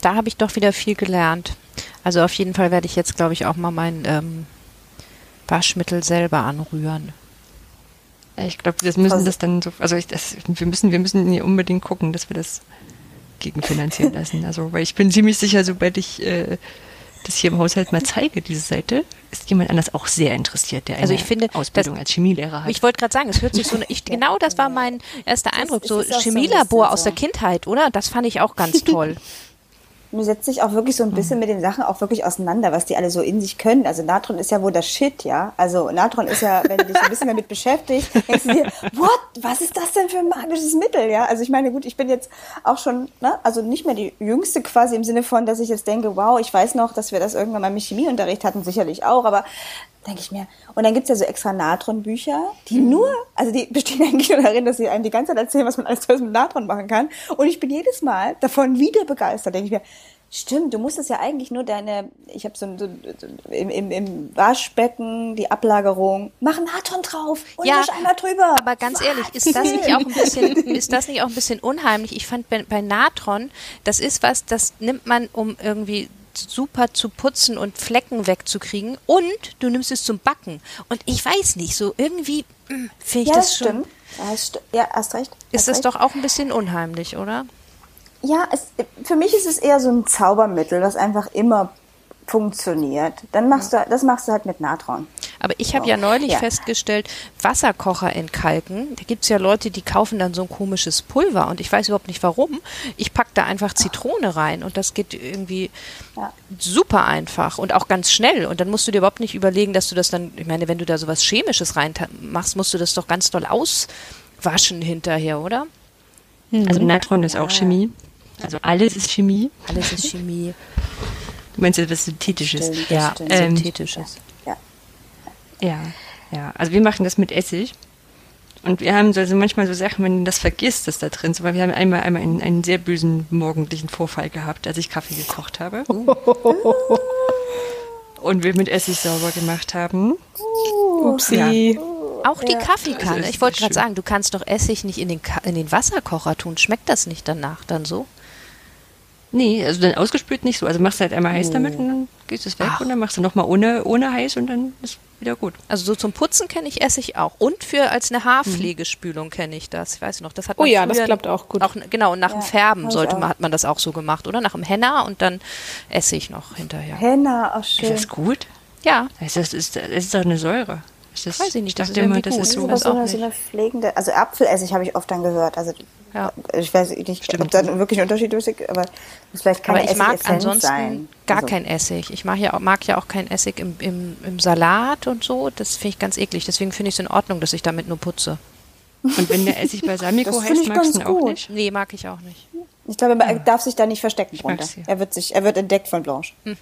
B: Da habe ich doch wieder viel gelernt. Also auf jeden Fall werde ich jetzt, glaube ich, auch mal mein ähm, Waschmittel selber anrühren.
C: Ich glaube, wir müssen
E: Also-
C: das dann so, also ich, das, wir müssen, wir müssen hier unbedingt gucken, dass wir das gegenfinanzieren lassen. Also, weil ich bin ziemlich sicher, sobald ich äh, das hier im Haushalt mal zeige, diese Seite, ist jemand anders auch sehr interessiert, der eine
B: Also ich finde,
C: Ausbildung
B: das-
C: als Chemielehrer hat.
B: Ich wollte gerade sagen, es hört sich so, ich, genau das war mein erster Eindruck, so
E: so
B: Chemielabor
E: bisschen
B: aus der
E: so.
B: Kindheit, oder? Das fand ich auch ganz toll.
E: Du setzt dich auch wirklich so ein bisschen mit den Sachen auch wirklich auseinander, was die alle so in sich können. Also Natron ist ja wohl das Shit, ja. Also Natron ist ja, wenn du dich ein bisschen damit beschäftigst, denkst du dir, what? Was ist das denn für ein magisches Mittel, ja? Also ich meine, gut, ich bin jetzt auch schon, ne, also nicht mehr die Jüngste quasi im Sinne von, dass ich jetzt denke, wow, ich weiß noch, dass wir das irgendwann mal im Chemieunterricht hatten, sicherlich auch, aber denke ich mir. Und dann gibt's ja so extra Natron-Bücher, die nur, also die bestehen eigentlich nur darin, dass sie einem die ganze Zeit erzählen, was man alles mit Natron machen kann. Und ich bin jedes Mal davon wieder begeistert. Denke ich mir, stimmt, du musstest ja eigentlich nur deine, ich habe so, ein- so, so im, im, im Waschbecken die Ablagerung, mach Natron drauf und
B: Ja,
E: wisch einmal drüber.
B: Aber ganz ehrlich, ist das nicht auch ein bisschen, ist das nicht auch ein bisschen unheimlich? Ich fand bei, bei Natron, das ist was, das nimmt man, um irgendwie super zu putzen und Flecken wegzukriegen und du nimmst es zum Backen. Und ich weiß nicht, so irgendwie mm, finde ich
E: ja,
B: das,
E: das
B: schon.
E: stimmt. Ja, das hast recht.
B: Ist
E: hast
B: das
E: recht.
B: doch auch ein bisschen unheimlich, oder?
E: Ja, es, für mich ist es eher so ein Zaubermittel, was einfach immer funktioniert. Dann machst du, das machst du halt mit Natron.
B: Aber ich habe ja neulich
E: Ja.
B: festgestellt, Wasserkocher entkalken. Da gibt's ja Leute, die kaufen dann so ein komisches Pulver und ich weiß überhaupt nicht warum. Ich pack da einfach Zitrone rein und das geht irgendwie
E: Ja.
B: super einfach und auch ganz schnell. Und dann musst du dir überhaupt nicht überlegen, dass du das dann, ich meine, wenn du da sowas Chemisches rein machst, musst du das doch ganz doll auswaschen hinterher, oder?
C: Also Natron ist auch Chemie. Also alles ist Chemie.
B: Alles ist Chemie.
C: Du meinst etwas Synthetisches?
E: Stimmt,
B: ja,
E: stimmt.
C: Ähm,
B: synthetisches.
C: Ja, ja. Also wir machen das mit Essig. Und wir haben so also manchmal so Sachen, wenn du das vergisst, das da drin ist. Weil wir haben einmal, einmal einen, einen sehr bösen morgendlichen Vorfall gehabt, als ich Kaffee gekocht habe. Und wir mit Essig sauber gemacht haben.
D: Upsi.
B: Auch die Kaffeekanne.
C: Also
B: ich wollte gerade sagen, du kannst doch Essig nicht in den, Ka in den Wasserkocher tun. Schmeckt das nicht danach dann so?
C: Nee, also dann ausgespült nicht so. Also machst du halt einmal heiß
B: Oh.
C: damit und dann gehst es weg
B: Ach.
C: und dann machst du nochmal ohne, ohne heiß und dann ist wieder gut.
B: Also so zum Putzen kenne ich Essig auch. Und für als eine Haarpflegespülung kenne ich das. Ich weiß noch, das hat
D: Oh
B: man
D: ja, das klappt auch gut.
B: Auch, genau, und nach dem
E: Ja,
B: Färben
E: hab ich
B: sollte man, hat man das auch so gemacht, oder? Nach dem Henna und dann Essig noch hinterher.
E: Henna, auch
C: Ist
E: schön.
C: das gut?
B: Ja,
C: Das ist, ist, das ist doch eine Säure. Ist das,
B: Weiß ich nicht, das
C: dachte
B: ist
C: immer, das ist
E: Das ist
C: so.
E: so
B: auch
E: eine, so pflegende, also Apfelessig habe ich oft dann gehört. Also
B: ja.
E: ich weiß nicht,
C: Stimmt.
E: ob da wirklich ein Unterschied ist, aber vielleicht
B: Aber ich mag
E: Essigessenz
B: ansonsten
E: sein.
B: gar
E: Also,
B: kein Essig. Ich mag ja, auch- mag ja auch kein Essig im, im, im Salat und so. Das finde ich ganz eklig. Deswegen finde ich es in Ordnung, dass ich damit nur putze.
C: Und wenn der Essig Balsamico heißt, magst du ihn auch nicht?
B: Nee, mag ich auch nicht.
E: Ich glaube, man darf sich da nicht verstecken
C: Ich
E: drunter. Er wird sich, er wird entdeckt von Blanche.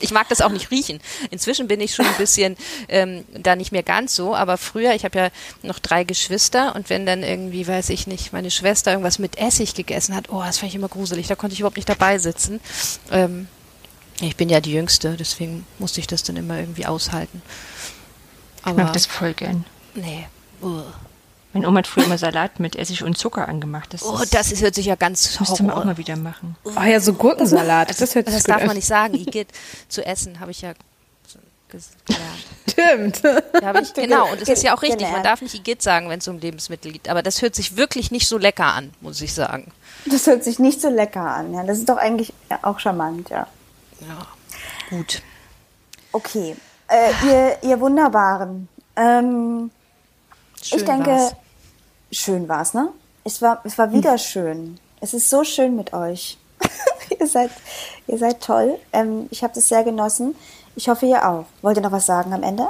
B: Ich mag das auch nicht riechen. Inzwischen bin ich schon ein bisschen ähm, da nicht mehr ganz so, aber früher, ich habe ja noch drei Geschwister und wenn dann irgendwie, weiß ich nicht, meine Schwester irgendwas mit Essig gegessen hat, oh, das fand ich immer gruselig, da konnte ich überhaupt nicht dabei sitzen. Ähm, ich bin ja die Jüngste, deswegen musste ich das dann immer irgendwie aushalten.
C: Ich
B: Aber
C: mag das voll gern.
B: nee. Uh.
C: Meine Oma hat früher immer Salat mit Essig und Zucker angemacht. Das,
B: Oh,
C: ist,
B: das ist, hört sich ja ganz
C: das müsste man auch
B: Horror.
C: mal wieder machen.
D: Ah ja, so Gurkensalat. Das hört sich
B: Das
D: gut
B: darf
D: an.
B: man nicht sagen. Igitt zu essen, habe ich ja gelernt.
D: Stimmt.
B: Hab ich, genau, und es ist ja auch richtig. Man darf nicht Igitt sagen, wenn es um Lebensmittel geht. Aber das hört sich wirklich nicht so lecker an, muss ich sagen.
E: Das hört sich nicht so lecker an. Ja, das ist doch eigentlich ja, auch charmant, ja.
B: Ja, gut.
E: Okay, äh, ihr, ihr Wunderbaren. Ähm,
B: Schön
E: ich denke,
B: war's.
E: Schön war's, ne? Es war, es war wieder schön. Es ist so schön mit euch. ihr seid, ihr seid toll. Ähm, ich habe das sehr genossen. Ich hoffe, ihr auch. Wollt ihr noch was sagen am Ende?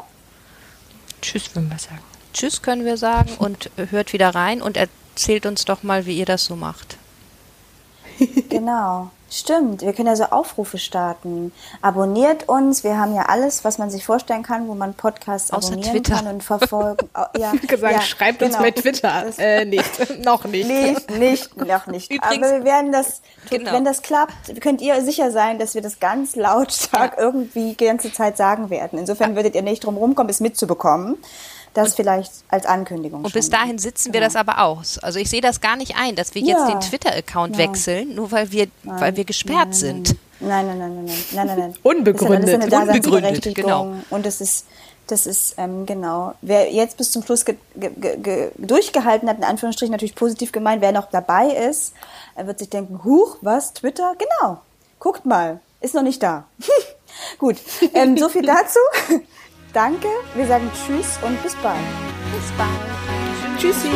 C: Tschüss, würden wir sagen.
B: Tschüss können wir sagen und hört wieder rein und erzählt uns doch mal, wie ihr das so macht.
E: Genau. Stimmt, wir können ja so Aufrufe starten. Abonniert uns. Wir haben ja alles, was man sich vorstellen kann, wo man Podcasts
B: Außer
E: abonnieren
B: Twitter.
E: kann und verfolgen. Au- Ja,
D: gesagt,
E: ja,
D: schreibt uns
E: genau.
D: bei Twitter. Äh, nicht. Noch nicht.
E: Nicht, nicht, noch nicht.
B: Übrigens-
E: Aber wir werden das,
B: Genau.
E: wenn das klappt, könnt ihr sicher sein, dass wir das ganz lautstark
B: Ja.
E: irgendwie die ganze Zeit sagen werden. Insofern würdet ihr nicht drum rumkommen, es mitzubekommen. Das vielleicht als Ankündigung.
B: Und bis
E: schon.
B: dahin sitzen wir
E: Genau.
B: das aber aus. Also ich sehe das gar nicht ein, dass wir jetzt
E: Ja.
B: den Twitter-Account
E: Ja.
B: wechseln, nur weil wir, weil wir gesperrt sind.
E: Nein, nein, nein, nein, nein, nein, nein, nein.
D: Unbegründet.
E: Das ist
B: Unbegründet, genau.
E: Und das ist, das ist, ähm, genau. Wer jetzt bis zum Schluss ge ge ge durchgehalten hat, in Anführungsstrichen natürlich positiv gemeint, wer noch dabei ist, er wird sich denken, huch, was, Twitter? Genau. Guckt mal. Ist noch nicht da. Gut. Ähm, so viel dazu. Danke. Wir sagen Tschüss und bis bald.
B: Bis bald.
D: Tschüssi.